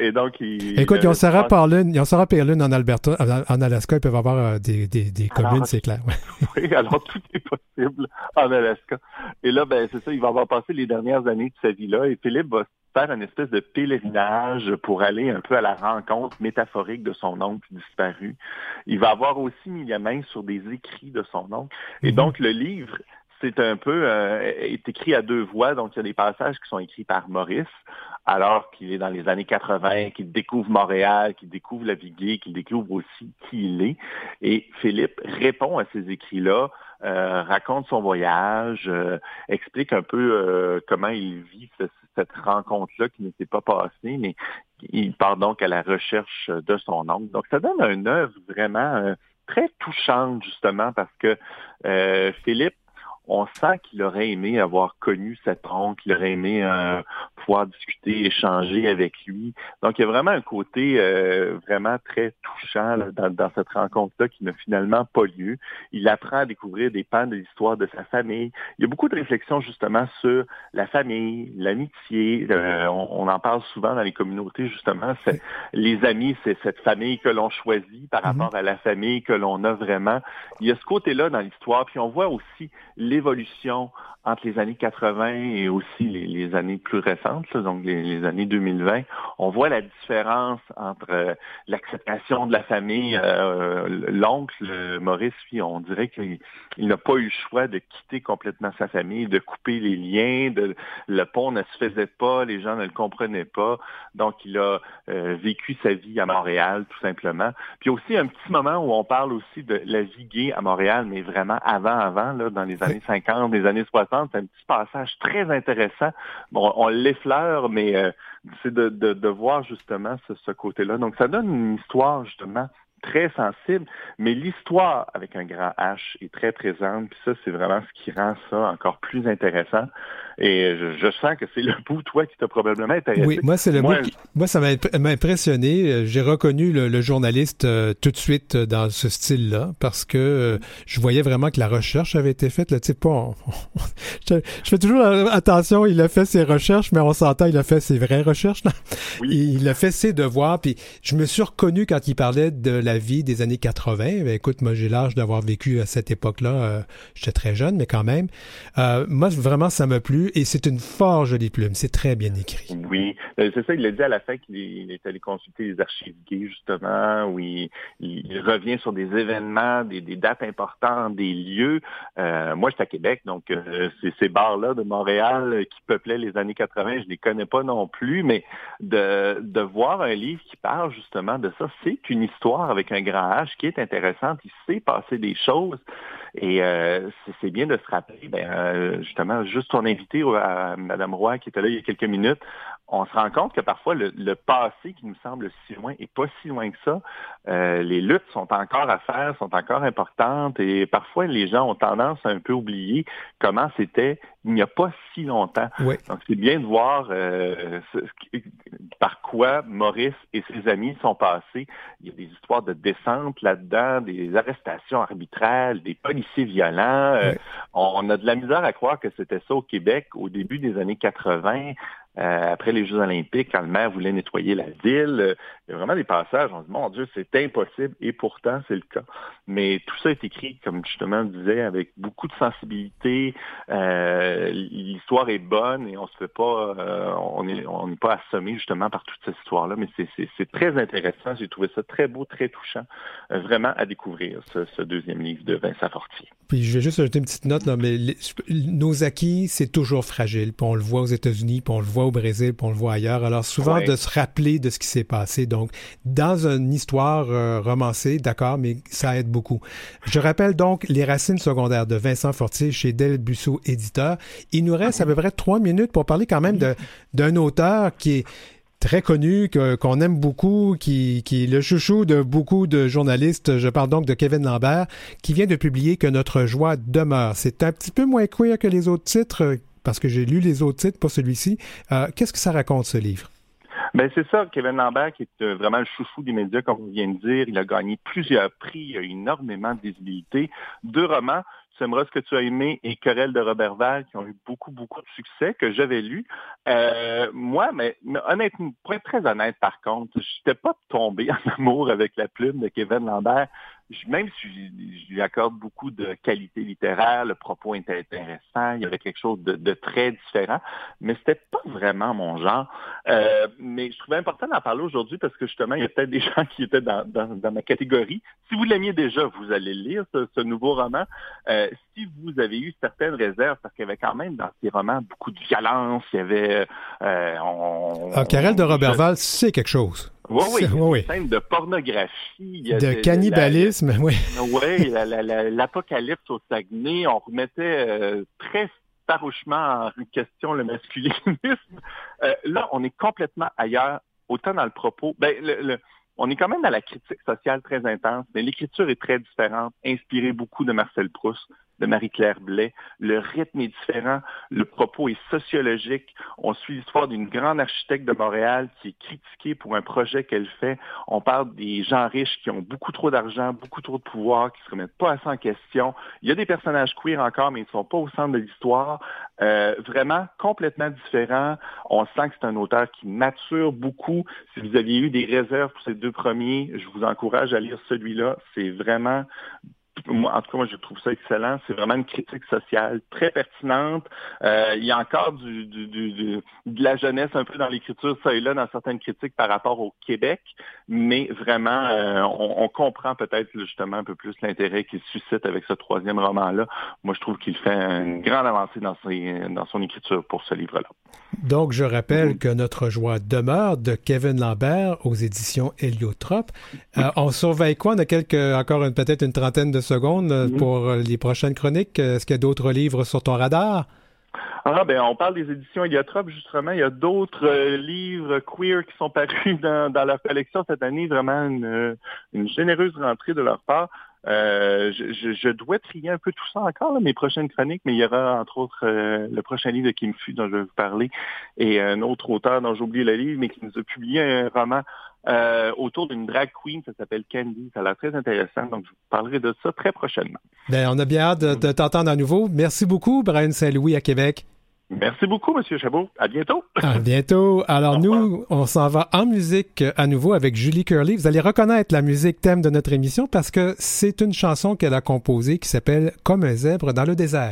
et donc, il, Écoute, il y a Sarah Perlin, il y a Sarah Perlin en Alberta, en, Alaska, ils peuvent avoir des, des, des communes, c'est clair. [LAUGHS] oui, alors tout est possible en Alaska. Et là, ben, c'est ça, il va avoir passé les dernières années de sa vie-là et Philippe va faire une espèce de pèlerinage pour aller un peu à la rencontre métaphorique de son oncle disparu. Il va avoir aussi mis la main sur des écrits de son oncle. Et mhm. donc, le livre, c'est un peu euh, est écrit à deux voix, donc il y a des passages qui sont écrits par Maurice, alors qu'il est dans les années 80, qu'il découvre Montréal, qu'il découvre la vie qu'il découvre aussi qui il est. Et Philippe répond à ces écrits-là euh, raconte son voyage, euh, explique un peu euh, comment il vit cette rencontre-là qui n'était pas passée, mais il part donc à la recherche de son oncle. Donc, ça donne un œuvre vraiment très touchante, justement, parce que Philippe on sent qu'il aurait aimé avoir connu cet oncle, qu'il aurait aimé euh, pouvoir discuter, échanger avec lui. Donc, il y a vraiment un côté euh, vraiment très touchant dans, cette rencontre-là qui n'a finalement pas lieu. Il apprend à découvrir des pans de l'histoire de sa famille. Il y a beaucoup de réflexions justement sur la famille, l'amitié. Euh, on, en parle souvent dans les communautés, justement. Les amis, c'est cette famille que l'on choisit par mm-hmm. rapport à la famille que l'on a vraiment. Il y a ce côté-là dans l'histoire. Puis on voit aussi l'évolution entre les années 80 et aussi les, années plus récentes, donc les, années 2020, on voit la différence entre euh, l'acceptation de la famille. Euh, L'oncle Maurice, lui, on dirait qu'il n'a pas eu le choix de quitter complètement sa famille, de couper les liens, de, le pont ne se faisait pas, les gens ne le comprenaient pas, donc il a euh, vécu sa vie à Montréal, tout simplement. Puis aussi un petit moment où on parle aussi de la vie gay à Montréal, mais vraiment avant, avant, là, dans les années 50, les années 60, c'est un petit passage très intéressant. Bon, on l'effleure, mais euh, c'est de, de, voir justement ce, ce côté-là. Donc, ça donne une histoire justement très sensible, mais l'histoire avec un grand H est très présente, puis ça, c'est vraiment ce qui rend ça encore plus intéressant. Et je, sens que c'est le [LAUGHS] bout, toi, qui t'a probablement intéressé. Oui, moi, c'est le moi, bout Moi, ça m'a impressionné. J'ai reconnu le, journaliste euh, tout de suite euh, dans ce style-là, parce que euh, je voyais vraiment que la recherche avait été faite. Là, tu sais, pas... [LAUGHS] je, fais toujours attention, il a fait ses recherches, mais on s'entend, il a fait ses vraies recherches. Là. Il a fait ses devoirs, puis je me suis reconnu quand il parlait de la la vie des années 80. Ben, écoute, moi, j'ai l'âge d'avoir vécu à cette époque-là. Euh, j'étais très jeune, mais quand même. Euh, moi, vraiment, ça m'a plu et c'est une fort jolie plume. C'est très bien écrit. Oui, euh, c'est ça. Il l'a dit à la fin qu'il est allé consulter les archives gays, justement, où il, revient sur des événements, des, dates importantes, des lieux. moi, j'étais à Québec, donc ces bars-là de Montréal qui peuplaient les années 80, je les connais pas non plus, mais de, de voir un livre qui parle justement de ça, c'est une histoire avec un grand H qui est intéressante. Il s'est passé des choses. Et euh, c'est bien de se rappeler, ben, euh, justement, juste ton invité, à Mme Roy, qui était là il y a quelques minutes, on se rend compte que parfois le, passé qui nous semble si loin est pas si loin que ça. Euh, les luttes sont encore à faire, sont encore importantes et parfois les gens ont tendance à un peu oublier comment c'était il n'y a pas si longtemps. Donc c'est bien de voir euh, par quoi Maurice et ses amis sont passés. Il y a des histoires de descente là-dedans, des arrestations arbitraires, des policiers violents. Euh, on a de la misère à croire que c'était ça au Québec au début des années 80. Euh, après les Jeux olympiques, quand le maire voulait nettoyer la ville, euh, il y a vraiment des passages, on se dit, mon Dieu, c'est impossible, et pourtant, c'est le cas. Mais tout ça est écrit, comme justement je disais, avec beaucoup de sensibilité. Euh, l'histoire est bonne et on se fait pas, on n'est pas assommé justement par toute cette histoire-là, mais c'est très intéressant. J'ai trouvé ça très beau, très touchant, vraiment à découvrir ce, deuxième livre de Vincent Fortier. Puis je vais juste ajouter une petite note, mais nos acquis, c'est toujours fragile. Puis on le voit aux États-Unis, puis on le voit au Brésil, puis on le voit ailleurs. Alors souvent de se rappeler de ce qui s'est passé. Donc, dans une histoire euh, romancée, d'accord, mais ça aide beaucoup. Je rappelle donc Les Racines secondaires de Vincent Fortier chez Del Busso Éditeur. Il nous reste à peu près trois minutes pour parler quand même d'un auteur qui est très connu, qu'on aime beaucoup, qui, qui est le chouchou de beaucoup de journalistes. Je parle donc de Kevin Lambert, qui vient de publier Que notre joie demeure. C'est un petit peu moins queer que les autres titres parce que j'ai lu les autres titres, pas celui-ci. Euh, qu'est-ce que ça raconte, ce livre? Ben c'est ça, Kevin Lambert, qui est euh, vraiment le chouchou des médias, comme on vient de dire. Il a gagné plusieurs prix, il a énormément de visibilité. Deux romans, Tu ce que tu as aimé et Querelle de Robert Val, qui ont eu beaucoup, beaucoup de succès, que j'avais lu. Euh, moi, mais, honnêtement, pour être très honnête par contre, je n'étais pas tombé [LAUGHS] en amour avec la plume de Kevin Lambert même si je, lui accorde beaucoup de qualité littéraire, le propos était intéressant, il y avait quelque chose de, très différent, mais c'était pas vraiment mon genre. Euh, mais je trouvais important d'en parler aujourd'hui parce que justement, il y a peut-être des [LAUGHS] gens qui étaient dans, ma catégorie. Si vous l'aimiez déjà, vous allez lire ce, nouveau roman. Euh, si vous avez eu certaines réserves, parce qu'il y avait quand même dans ces romans beaucoup de violence, il y avait... Euh, on, ah, Carrel de Robertval, c'est quelque chose. Oui, [LAUGHS] oui, oui. Scène de pornographie. de, cannibalisme, oui. Oui, [LAUGHS] l'apocalypse au Saguenay, on remettait euh, très farouchement en question le masculinisme. Euh, là, on est complètement ailleurs, autant dans le propos. Ben, le, on est quand même dans la critique sociale très intense, mais l'écriture est très différente, inspirée beaucoup de Marcel Proust, de Marie-Claire Blais. Le rythme est différent, le propos est sociologique. On suit l'histoire d'une grande architecte de Montréal qui est critiquée pour un projet qu'elle fait. On parle des gens riches qui ont beaucoup trop d'argent, beaucoup trop de pouvoir, qui se remettent pas ça en question. Il y a des personnages queer encore, mais ils ne sont pas au centre de l'histoire. Euh, vraiment complètement différent. On sent que c'est un auteur qui mature beaucoup. Si vous aviez eu des réserves pour ces deux premiers, je vous encourage à lire celui-là. C'est vraiment en tout cas, moi, je trouve ça excellent. C'est vraiment une critique sociale très pertinente. Euh, il y a encore du, de la jeunesse un peu dans l'écriture, ça et là, dans certaines critiques par rapport au Québec, mais vraiment, euh, on, comprend peut-être justement un peu plus l'intérêt qu'il suscite avec ce troisième roman-là. Moi, je trouve qu'il fait une grande avancée dans, dans son écriture pour ce livre-là. Donc, je rappelle que notre joie demeure de Kevin Lambert aux éditions Héliotrope. Euh, on surveille quoi? On a quelques, encore peut-être une trentaine de secondes euh, pour euh, les prochaines chroniques. Est-ce qu'il y a d'autres livres sur ton radar? Ah ben on parle des éditions Héliotrope justement. Il y a d'autres livres queer qui sont [LAUGHS] parus dans, leur collection cette année. Vraiment une, une généreuse rentrée de leur part. Euh, je, dois trier un peu tout ça encore, mes prochaines chroniques, mais il y aura entre autres euh, le prochain livre de Kim Fu dont je vais vous parler et un autre auteur dont j'ai oublié le livre, mais qui nous a publié un roman euh, autour d'une drag queen, ça s'appelle Candy. Ça a l'air très intéressant, donc je vous parlerai de ça très prochainement. Bien, on a bien hâte de, de t'entendre à nouveau. Merci beaucoup, Brian Saint-Louis à Québec. Merci beaucoup, M. Chabot. À bientôt. À bientôt. Alors, nous, on s'en va en musique à nouveau avec Julie Curley. Vous allez reconnaître la musique thème de notre émission parce que c'est une chanson qu'elle a composée qui s'appelle Comme un zèbre dans le désert.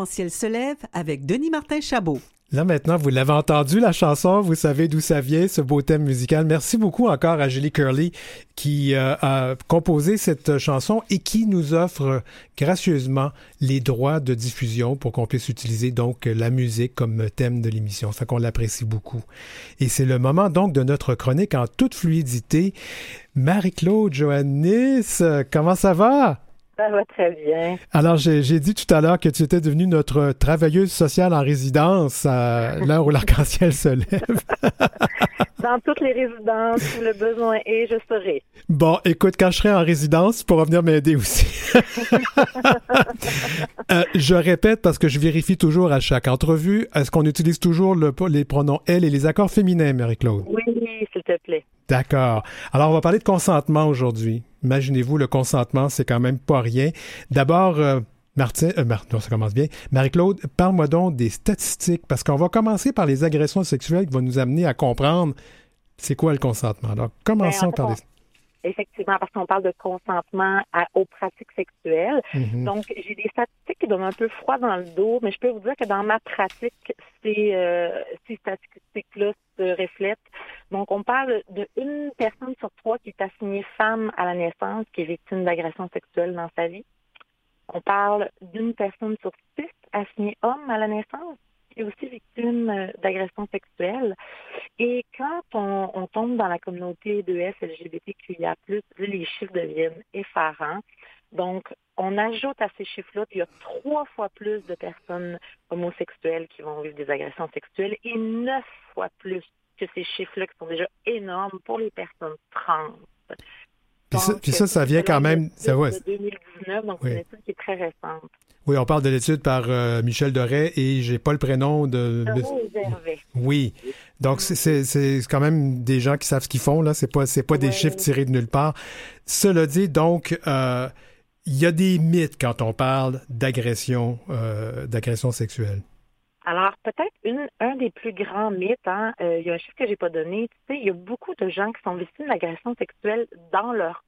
L'arc-en-ciel se lève avec Denis Martin Chabot. Là maintenant, vous l'avez entendu, la chanson, vous savez d'où ça vient, ce beau thème musical. Merci beaucoup encore à Julie Curley qui euh, a composé cette chanson et qui nous offre gracieusement les droits de diffusion pour qu'on puisse utiliser donc la musique comme thème de l'émission. Ça qu'on l'apprécie beaucoup. Et c'est le moment donc de notre chronique en toute fluidité. Marie-Claude Joannis, comment ça va? Ça va très bien. Alors, j'ai dit tout à l'heure que tu étais devenue notre travailleuse sociale en résidence à [LAUGHS] l'heure où l'arc-en-ciel se lève. [LAUGHS] Dans toutes les résidences où le besoin est, je serai. Bon, écoute, quand je serai en résidence, tu pourras venir m'aider aussi. [LAUGHS] Euh, je répète parce que je vérifie toujours à chaque entrevue, est-ce qu'on utilise toujours les pronoms elle et les accords féminins, Marie-Claude? Oui, s'il te plaît. D'accord. Alors, on va parler de consentement aujourd'hui. Imaginez-vous, le consentement, c'est quand même pas rien. D'abord, euh, Martin, euh, non, ça commence bien. Marie-Claude, parle-moi donc des statistiques, parce qu'on va commencer par les agressions sexuelles qui vont nous amener à comprendre c'est quoi le consentement. Alors, commençons ben, par les effectivement, parce qu'on parle de consentement aux pratiques sexuelles. Mm-hmm. Donc, j'ai des statistiques qui donnent un peu froid dans le dos, mais je peux vous dire que dans ma pratique, ces, euh, ces statistiques-là se reflètent. Donc, on parle d'une personne sur trois qui est assignée femme à la naissance qui est victime d'agression sexuelle dans sa vie. On parle d'une personne sur six assignée homme à la naissance est aussi victime euh, d'agressions sexuelles. Et quand on, tombe dans la communauté de LGBTQIA+, les chiffres deviennent effarants. Donc, on ajoute à ces chiffres-là qu'il y a trois fois plus de personnes homosexuelles qui vont vivre des agressions sexuelles et neuf fois plus que ces chiffres-là qui sont déjà énormes pour les personnes trans. Puis ça, ça, vient quand même. Ça, ouais. 2019, donc c'est une étude qui est très récente. Oui, on parle de l'étude par euh, Michel Doré et j'ai pas le prénom de. Oui. Donc c'est quand même des gens qui savent ce qu'ils font là. C'est pas c'est pas des chiffres tirés de nulle part. Cela dit, donc euh, il y a des mythes quand on parle d'agression euh, d'agression sexuelle. Alors, peut-être un des plus grands mythes, hein, il y a un chiffre que j'ai pas donné, tu sais, il y a beaucoup de gens qui sont victimes d'agression sexuelle dans leur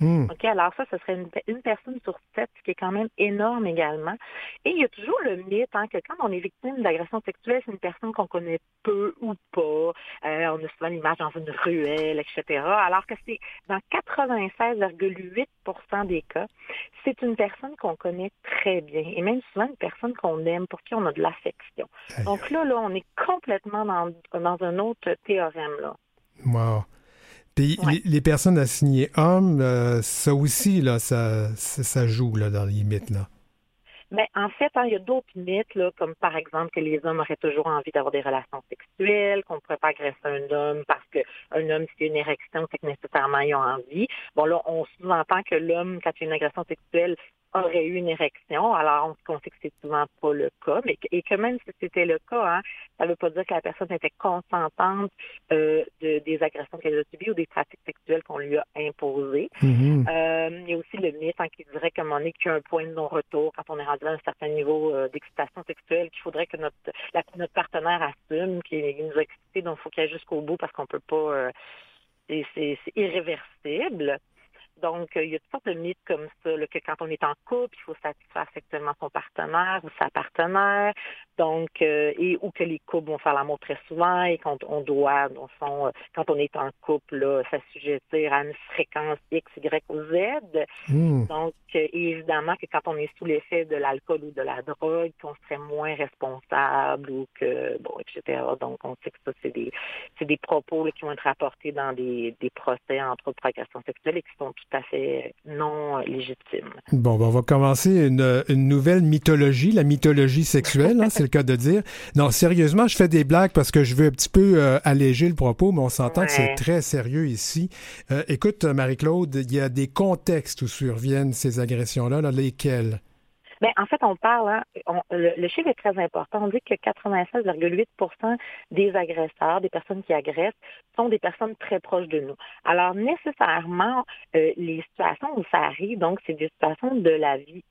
Hmm. OK, alors ça, ce serait une, personne sur sept, ce qui est quand même énorme également. Et il y a toujours le mythe hein, que quand on est victime d'agression sexuelle, c'est une personne qu'on connaît peu ou pas. Euh, on a souvent l'image dans une ruelle, etc. Alors que c'est dans 96,8% des cas, c'est une personne qu'on connaît très bien et même souvent une personne qu'on aime, pour qui on a de l'affection. Donc là, là, on est complètement dans, dans un autre théorème. Là. Wow les, personnes assignées hommes, euh, ça aussi, là, ça, ça, joue là, dans les mythes. Là. Mais en fait, hein, il y a d'autres mythes, là, comme par exemple que les hommes auraient toujours envie d'avoir des relations sexuelles, qu'on ne pourrait pas agresser un homme parce qu'un homme, c'est une érection, c'est que nécessairement ils ont envie. Bon, là, on sous-entend que l'homme, quand il y a une agression sexuelle, aurait eu une érection. Alors, on, sait que c'est souvent pas le cas, mais et que même si c'était le cas, hein, ça ne veut pas dire que la personne était consentante euh, de, des agressions qu'elle a subies ou des pratiques sexuelles qu'on lui a imposées. Mm-hmm. Euh, il y a aussi le mythe hein, qui dirait qu'à un moment donné, qu'il y a un point de non-retour quand on est rendu à un certain niveau euh, d'excitation sexuelle, qu'il faudrait que notre, notre partenaire assume qu'il nous a excité, donc il faut qu'il aille jusqu'au bout parce qu'on peut pas... c'est irréversible. Donc, il y a toutes sortes de mythes comme ça, que quand on est en couple, il faut satisfaire sexuellement son partenaire ou sa partenaire. Donc, euh, et ou que les couples vont faire l'amour très souvent et quand on doit, dans fond, euh, quand on est en couple, là, s'assujettir à une fréquence X, Y ou Z. Hmm. Donc, euh, évidemment que quand on est sous l'effet de l'alcool ou de la drogue, qu'on serait moins responsable ou que, bon, etc. Donc, on sait que ça, c'est des, c'est des propos qui vont être rapportés dans des, des procès, entre autres, agressions sexuelles et qui sont tout à fait non légitimes. Bon, ben, on va commencer une, une nouvelle mythologie, la mythologie sexuelle, hein, c'est cas de dire. Non, sérieusement, je fais des blagues parce que je veux un petit peu euh, alléger le propos, mais on s'entend que c'est très sérieux ici. Euh, écoute, Marie-Claude, il y a des contextes où surviennent ces agressions-là, là, lesquels? Bien, en fait, on parle, hein, le, chiffre est très important. On dit que 96,8% des agresseurs, des personnes qui agressent, sont des personnes très proches de nous. Alors, nécessairement, euh, les situations où ça arrive, donc, c'est des situations de la vie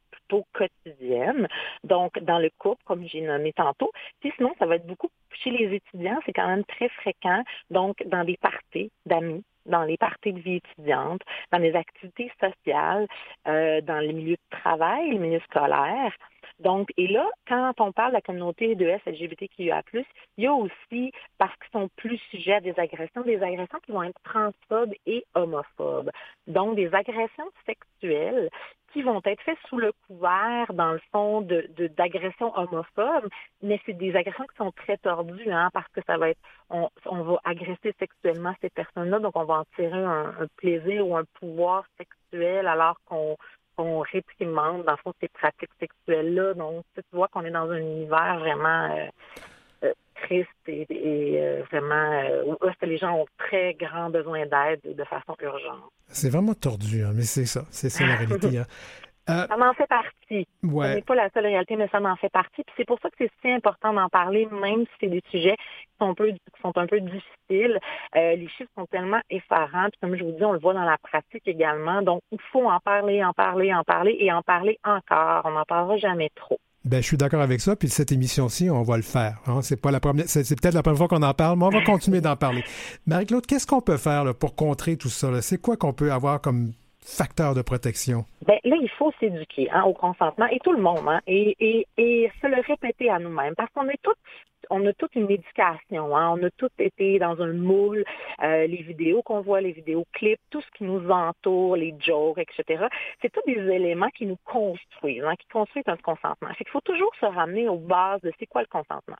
quotidienne, donc dans le couple, comme j'ai nommé tantôt. Puis sinon, ça va être beaucoup chez les étudiants, c'est quand même très fréquent, donc dans des parties d'amis, dans les parties de vie étudiante, dans les activités sociales, euh, dans les milieux de travail, les milieux scolaires. Donc, et là, quand on parle de la communauté de S, il y a aussi, parce qu'ils sont plus sujets à des agressions, des agressions qui vont être transphobes et homophobes. Donc, des agressions sexuelles qui vont être faites sous le couvert, dans le fond, de, d'agressions homophobes, mais c'est des agressions qui sont très tordues, hein, parce que ça va être, on, va agresser sexuellement ces personnes-là, donc on va en tirer un, plaisir ou un pouvoir sexuel alors qu'on on réprimande, dans le fond, ces pratiques sexuelles-là. Donc, tu vois qu'on est dans un univers vraiment euh, euh, triste et, euh, vraiment où les gens ont très grand besoin d'aide de façon urgente. C'est vraiment tordu, hein, mais c'est ça, c'est ça la réalité. Hein. [LAUGHS] Euh, ça en fait partie. Ce n'est pas la seule réalité, mais ça en fait partie. Puis c'est pour ça que c'est si important d'en parler, même si c'est des sujets qui sont un peu, qui sont un peu difficiles. Euh, les chiffres sont tellement effarants. Puis comme je vous dis, on le voit dans la pratique également. Donc, il faut en parler, en parler, en parler et en parler encore. On n'en parlera jamais trop. Ben, je suis d'accord avec ça. Puis cette émission-ci, on va le faire. Hein. C'est pas la première, c'est, peut-être la première fois qu'on en parle, mais on va continuer d'en parler. Marie-Claude, qu'est-ce qu'on peut faire pour contrer tout ça? C'est quoi qu'on peut avoir comme facteur de protection? Ben, là, il faut s'éduquer hein, au consentement et tout le monde, hein, et, se le répéter à nous-mêmes, parce qu'on est tous on a toute une éducation, hein, on a tous été dans un moule, euh, les vidéos qu'on voit, les vidéoclips, tout ce qui nous entoure, les jokes, etc. C'est tous des éléments qui nous construisent, hein, qui construisent un consentement. Il faut toujours se ramener aux bases de c'est quoi le consentement.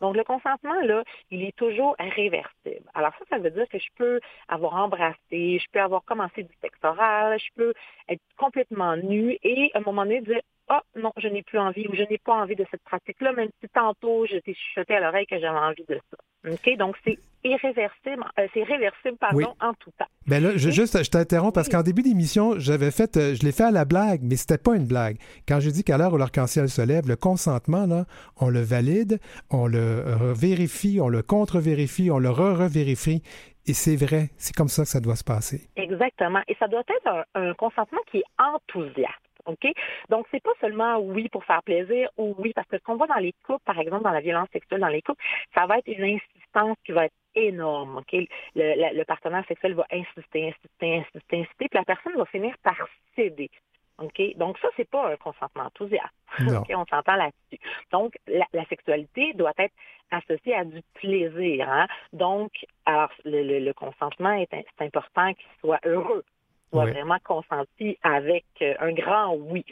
Donc, le consentement, là, il est toujours réversible. Alors ça, ça veut dire que je peux avoir embrassé, je peux avoir commencé du sexe oral, je peux être complètement nue et à un moment donné dire ah non, je n'ai plus envie ou je n'ai pas envie de cette pratique-là, même si tantôt je t'ai chuchoté à l'oreille que j'avais envie de ça. OK? Donc, c'est irréversible, euh, c'est réversible, pardon, en tout temps. Ben là, je, juste, je t'interromps parce qu'en début d'émission, j'avais fait, euh, je l'ai fait à la blague, mais c'était pas une blague. Quand je dis qu'à l'heure où l'arc-en-ciel se lève, le consentement, là, on le valide, on le vérifie, on le contre-vérifie, on le re-revérifie. Et c'est vrai, c'est comme ça que ça doit se passer. Exactement. Et ça doit être un consentement qui est enthousiaste. OK? Donc, c'est pas seulement oui pour faire plaisir ou oui, parce que ce qu'on voit dans les couples, par exemple, dans la violence sexuelle dans les couples, ça va être une insistance qui va être énorme. OK? Le, partenaire sexuel va insister, insister, insister, insister, puis la personne va finir par céder. OK? Donc, ça, c'est pas un consentement enthousiaste. [LAUGHS] OK? On s'entend là-dessus. Donc, la, sexualité doit être associée à du plaisir. Hein? Donc, alors, le, consentement est, est important qu'il soit heureux soit vraiment consenti avec euh, un grand oui.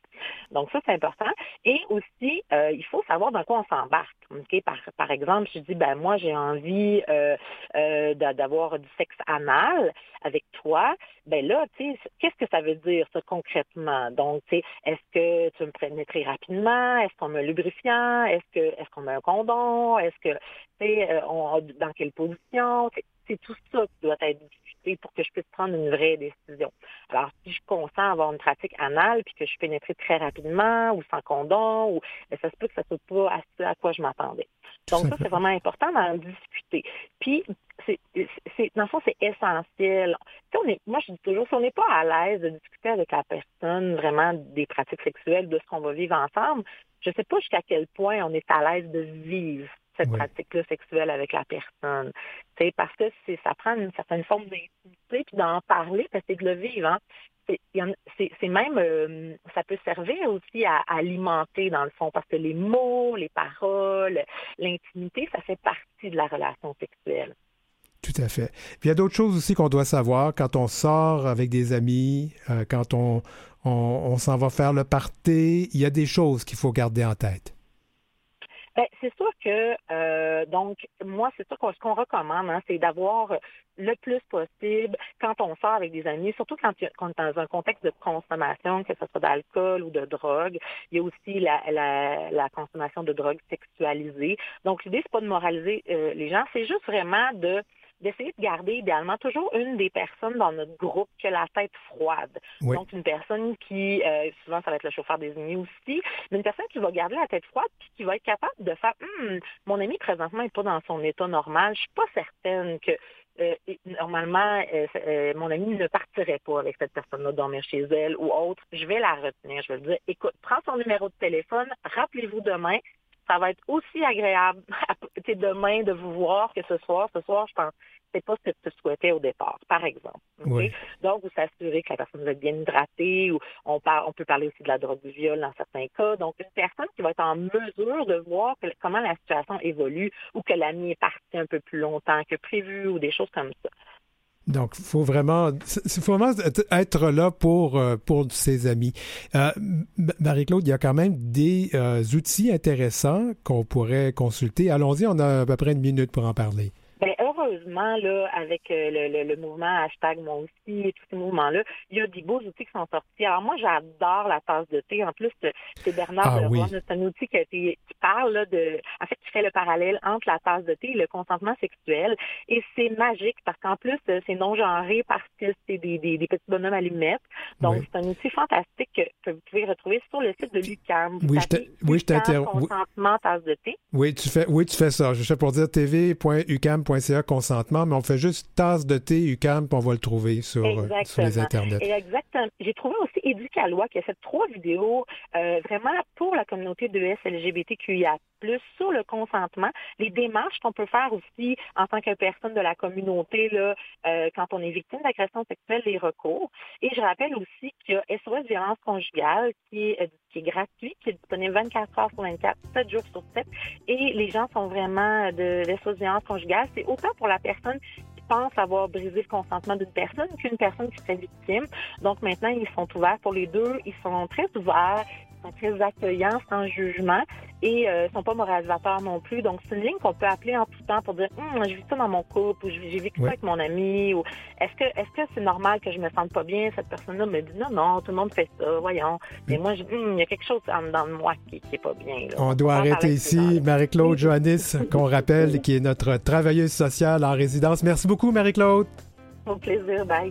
Donc ça, c'est important. Et aussi, euh, il faut savoir dans quoi on s'embarque. Par, par exemple, je dis, ben moi, j'ai envie euh, d'avoir du sexe anal avec toi. Ben là, tu sais, qu'est-ce que ça veut dire, ça, concrètement? Donc, tu sais, est-ce que tu me pénétrer rapidement? Est-ce qu'on met un lubrifiant? Est-ce que est-ce qu'on met un condom? Est-ce que, tu sais, dans quelle position? C'est tout ça qui doit être pour que je puisse prendre une vraie décision. Alors, si je consens à avoir une pratique anale puis que je pénétrer très rapidement ou sans condom, ou, ben, ça se peut que ça ne soit pas à ce à quoi je m'attendais. Donc, ça, c'est vraiment important d'en discuter. Puis, c'est, dans le fond, c'est essentiel. Moi, je dis toujours, si on n'est pas à l'aise de discuter avec la personne vraiment des pratiques sexuelles, de ce qu'on va vivre ensemble, je ne sais pas jusqu'à quel point on est à l'aise de vivre cette pratique-là sexuelle avec la personne. c'est parce que ça prend une certaine forme d'intimité, puis d'en parler, parce que c'est de le vivre. Hein. C'est même, euh, ça peut servir aussi à, alimenter dans le fond, parce que les mots, les paroles, l'intimité, ça fait partie de la relation sexuelle. Tout à fait. Puis il y a d'autres choses aussi qu'on doit savoir quand on sort avec des amis, euh, quand on, on s'en va faire le party. Il y a des choses qu'il faut garder en tête. Ben, c'est sûr que, euh, donc, moi, c'est sûr ce qu'on recommande, hein, c'est d'avoir le plus possible quand on sort avec des amis, surtout quand on est dans un contexte de consommation, que ce soit d'alcool ou de drogue. Il y a aussi la, consommation de drogue sexualisée. Donc, l'idée, c'est pas de moraliser euh, les gens, c'est juste vraiment de d'essayer de garder idéalement toujours une des personnes dans notre groupe qui a la tête froide. Donc, une personne qui, euh, souvent, ça va être le chauffeur désigné aussi, mais une personne qui va garder la tête froide puis qui va être capable de faire hum, mon ami présentement n'est pas dans son état normal. Je suis pas certaine que euh, normalement, euh, mon ami ne partirait pas avec cette personne-là dormir chez elle ou autre. Je vais la retenir. Je vais lui dire, écoute, prends son numéro de téléphone, rappelez-vous demain, ça va être aussi agréable demain de vous voir que ce soir. Ce soir, je pense c'est pas ce que tu souhaitais au départ, par exemple. Donc, vous s'assurez que la personne va être bien hydratée ou on, on peut parler aussi de la drogue du viol dans certains cas. Donc, une personne qui va être en mesure de voir comment la situation évolue ou que l'ami est parti un peu plus longtemps que prévu ou des choses comme ça. Donc, il faut vraiment, faut vraiment être là pour, euh, pour ses amis. Euh, Marie-Claude, il y a quand même des euh, outils intéressants qu'on pourrait consulter. Allons-y, on a à peu près une minute pour en parler. Heureusement, là, avec le, le, mouvement hashtag moi aussi et tous ces mouvements-là, il y a des beaux outils qui sont sortis. Alors moi, j'adore la tasse de thé. En plus, c'est Bernard ah, C'est un outil qui, a été, qui parle là, de, en fait, qui fait le parallèle entre la tasse de thé et le consentement sexuel. Et c'est magique parce qu'en plus, c'est non genré parce que c'est des, des, petits bonhommes allumettes. Donc, c'est un outil fantastique que, vous pouvez retrouver sur le site de l'UCAM. Oui, je oui, Consentement tasse de thé. Oui, tu fais, oui, tu fais ça. Je sais pour dire tv.ucam.ca consentement, mais on fait juste tasse de thé UCAM, puis on va le trouver sur, euh, sur les Internets. exactement. J'ai trouvé aussi Éducalois qui a fait trois vidéos euh, vraiment pour la communauté de LGBTQIA+, sur le consentement, les démarches qu'on peut faire aussi en tant que personne de la communauté là, euh, quand on est victime d'agression sexuelle, les recours. Et je rappelle aussi qu'il y a SOS violence conjugale qui est, qui est gratuit, qui est disponible 24 heures sur 24, 7 jours sur 7. Et les gens sont vraiment de SOS violence conjugale. C'est autant pour la personne qui pense avoir brisé le consentement d'une personne qu'une personne qui serait victime. Donc maintenant, ils sont ouverts pour les deux. Ils sont très ouverts. Sont très accueillants, sans jugement, et euh, sont pas moralisateurs non plus. Donc, c'est une ligne qu'on peut appeler en tout temps pour dire hum, j'ai vu ça dans mon couple, ou j'ai vécu ça avec mon ami, ou est-ce que est-ce que c'est normal que je me sente pas bien? Cette personne-là me dit non, non, tout le monde fait ça, voyons. Mais moi, hum, il y a quelque chose en dedans de moi qui, qui est pas bien. On doit arrêter ici. Marie-Claude [LAUGHS] Joannis, qu'on rappelle, qui est notre travailleuse sociale en résidence. Merci beaucoup, Marie-Claude. Au plaisir, bye.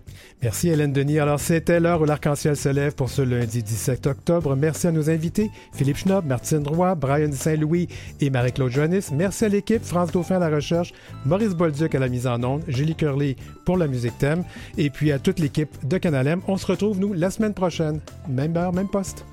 Merci Hélène Denis. Alors c'était l'heure où l'arc-en-ciel se lève pour ce lundi 17 octobre. Merci à nos invités, Philippe Schnob, Martine Roy, Brian Saint-Louis et Marie-Claude Joannis. Merci à l'équipe, France Dauphin à la recherche, Maurice Bolduc à la mise en onde, Julie Curley pour la musique thème et puis à toute l'équipe de Canalem. On se retrouve nous la semaine prochaine. Même heure, même poste.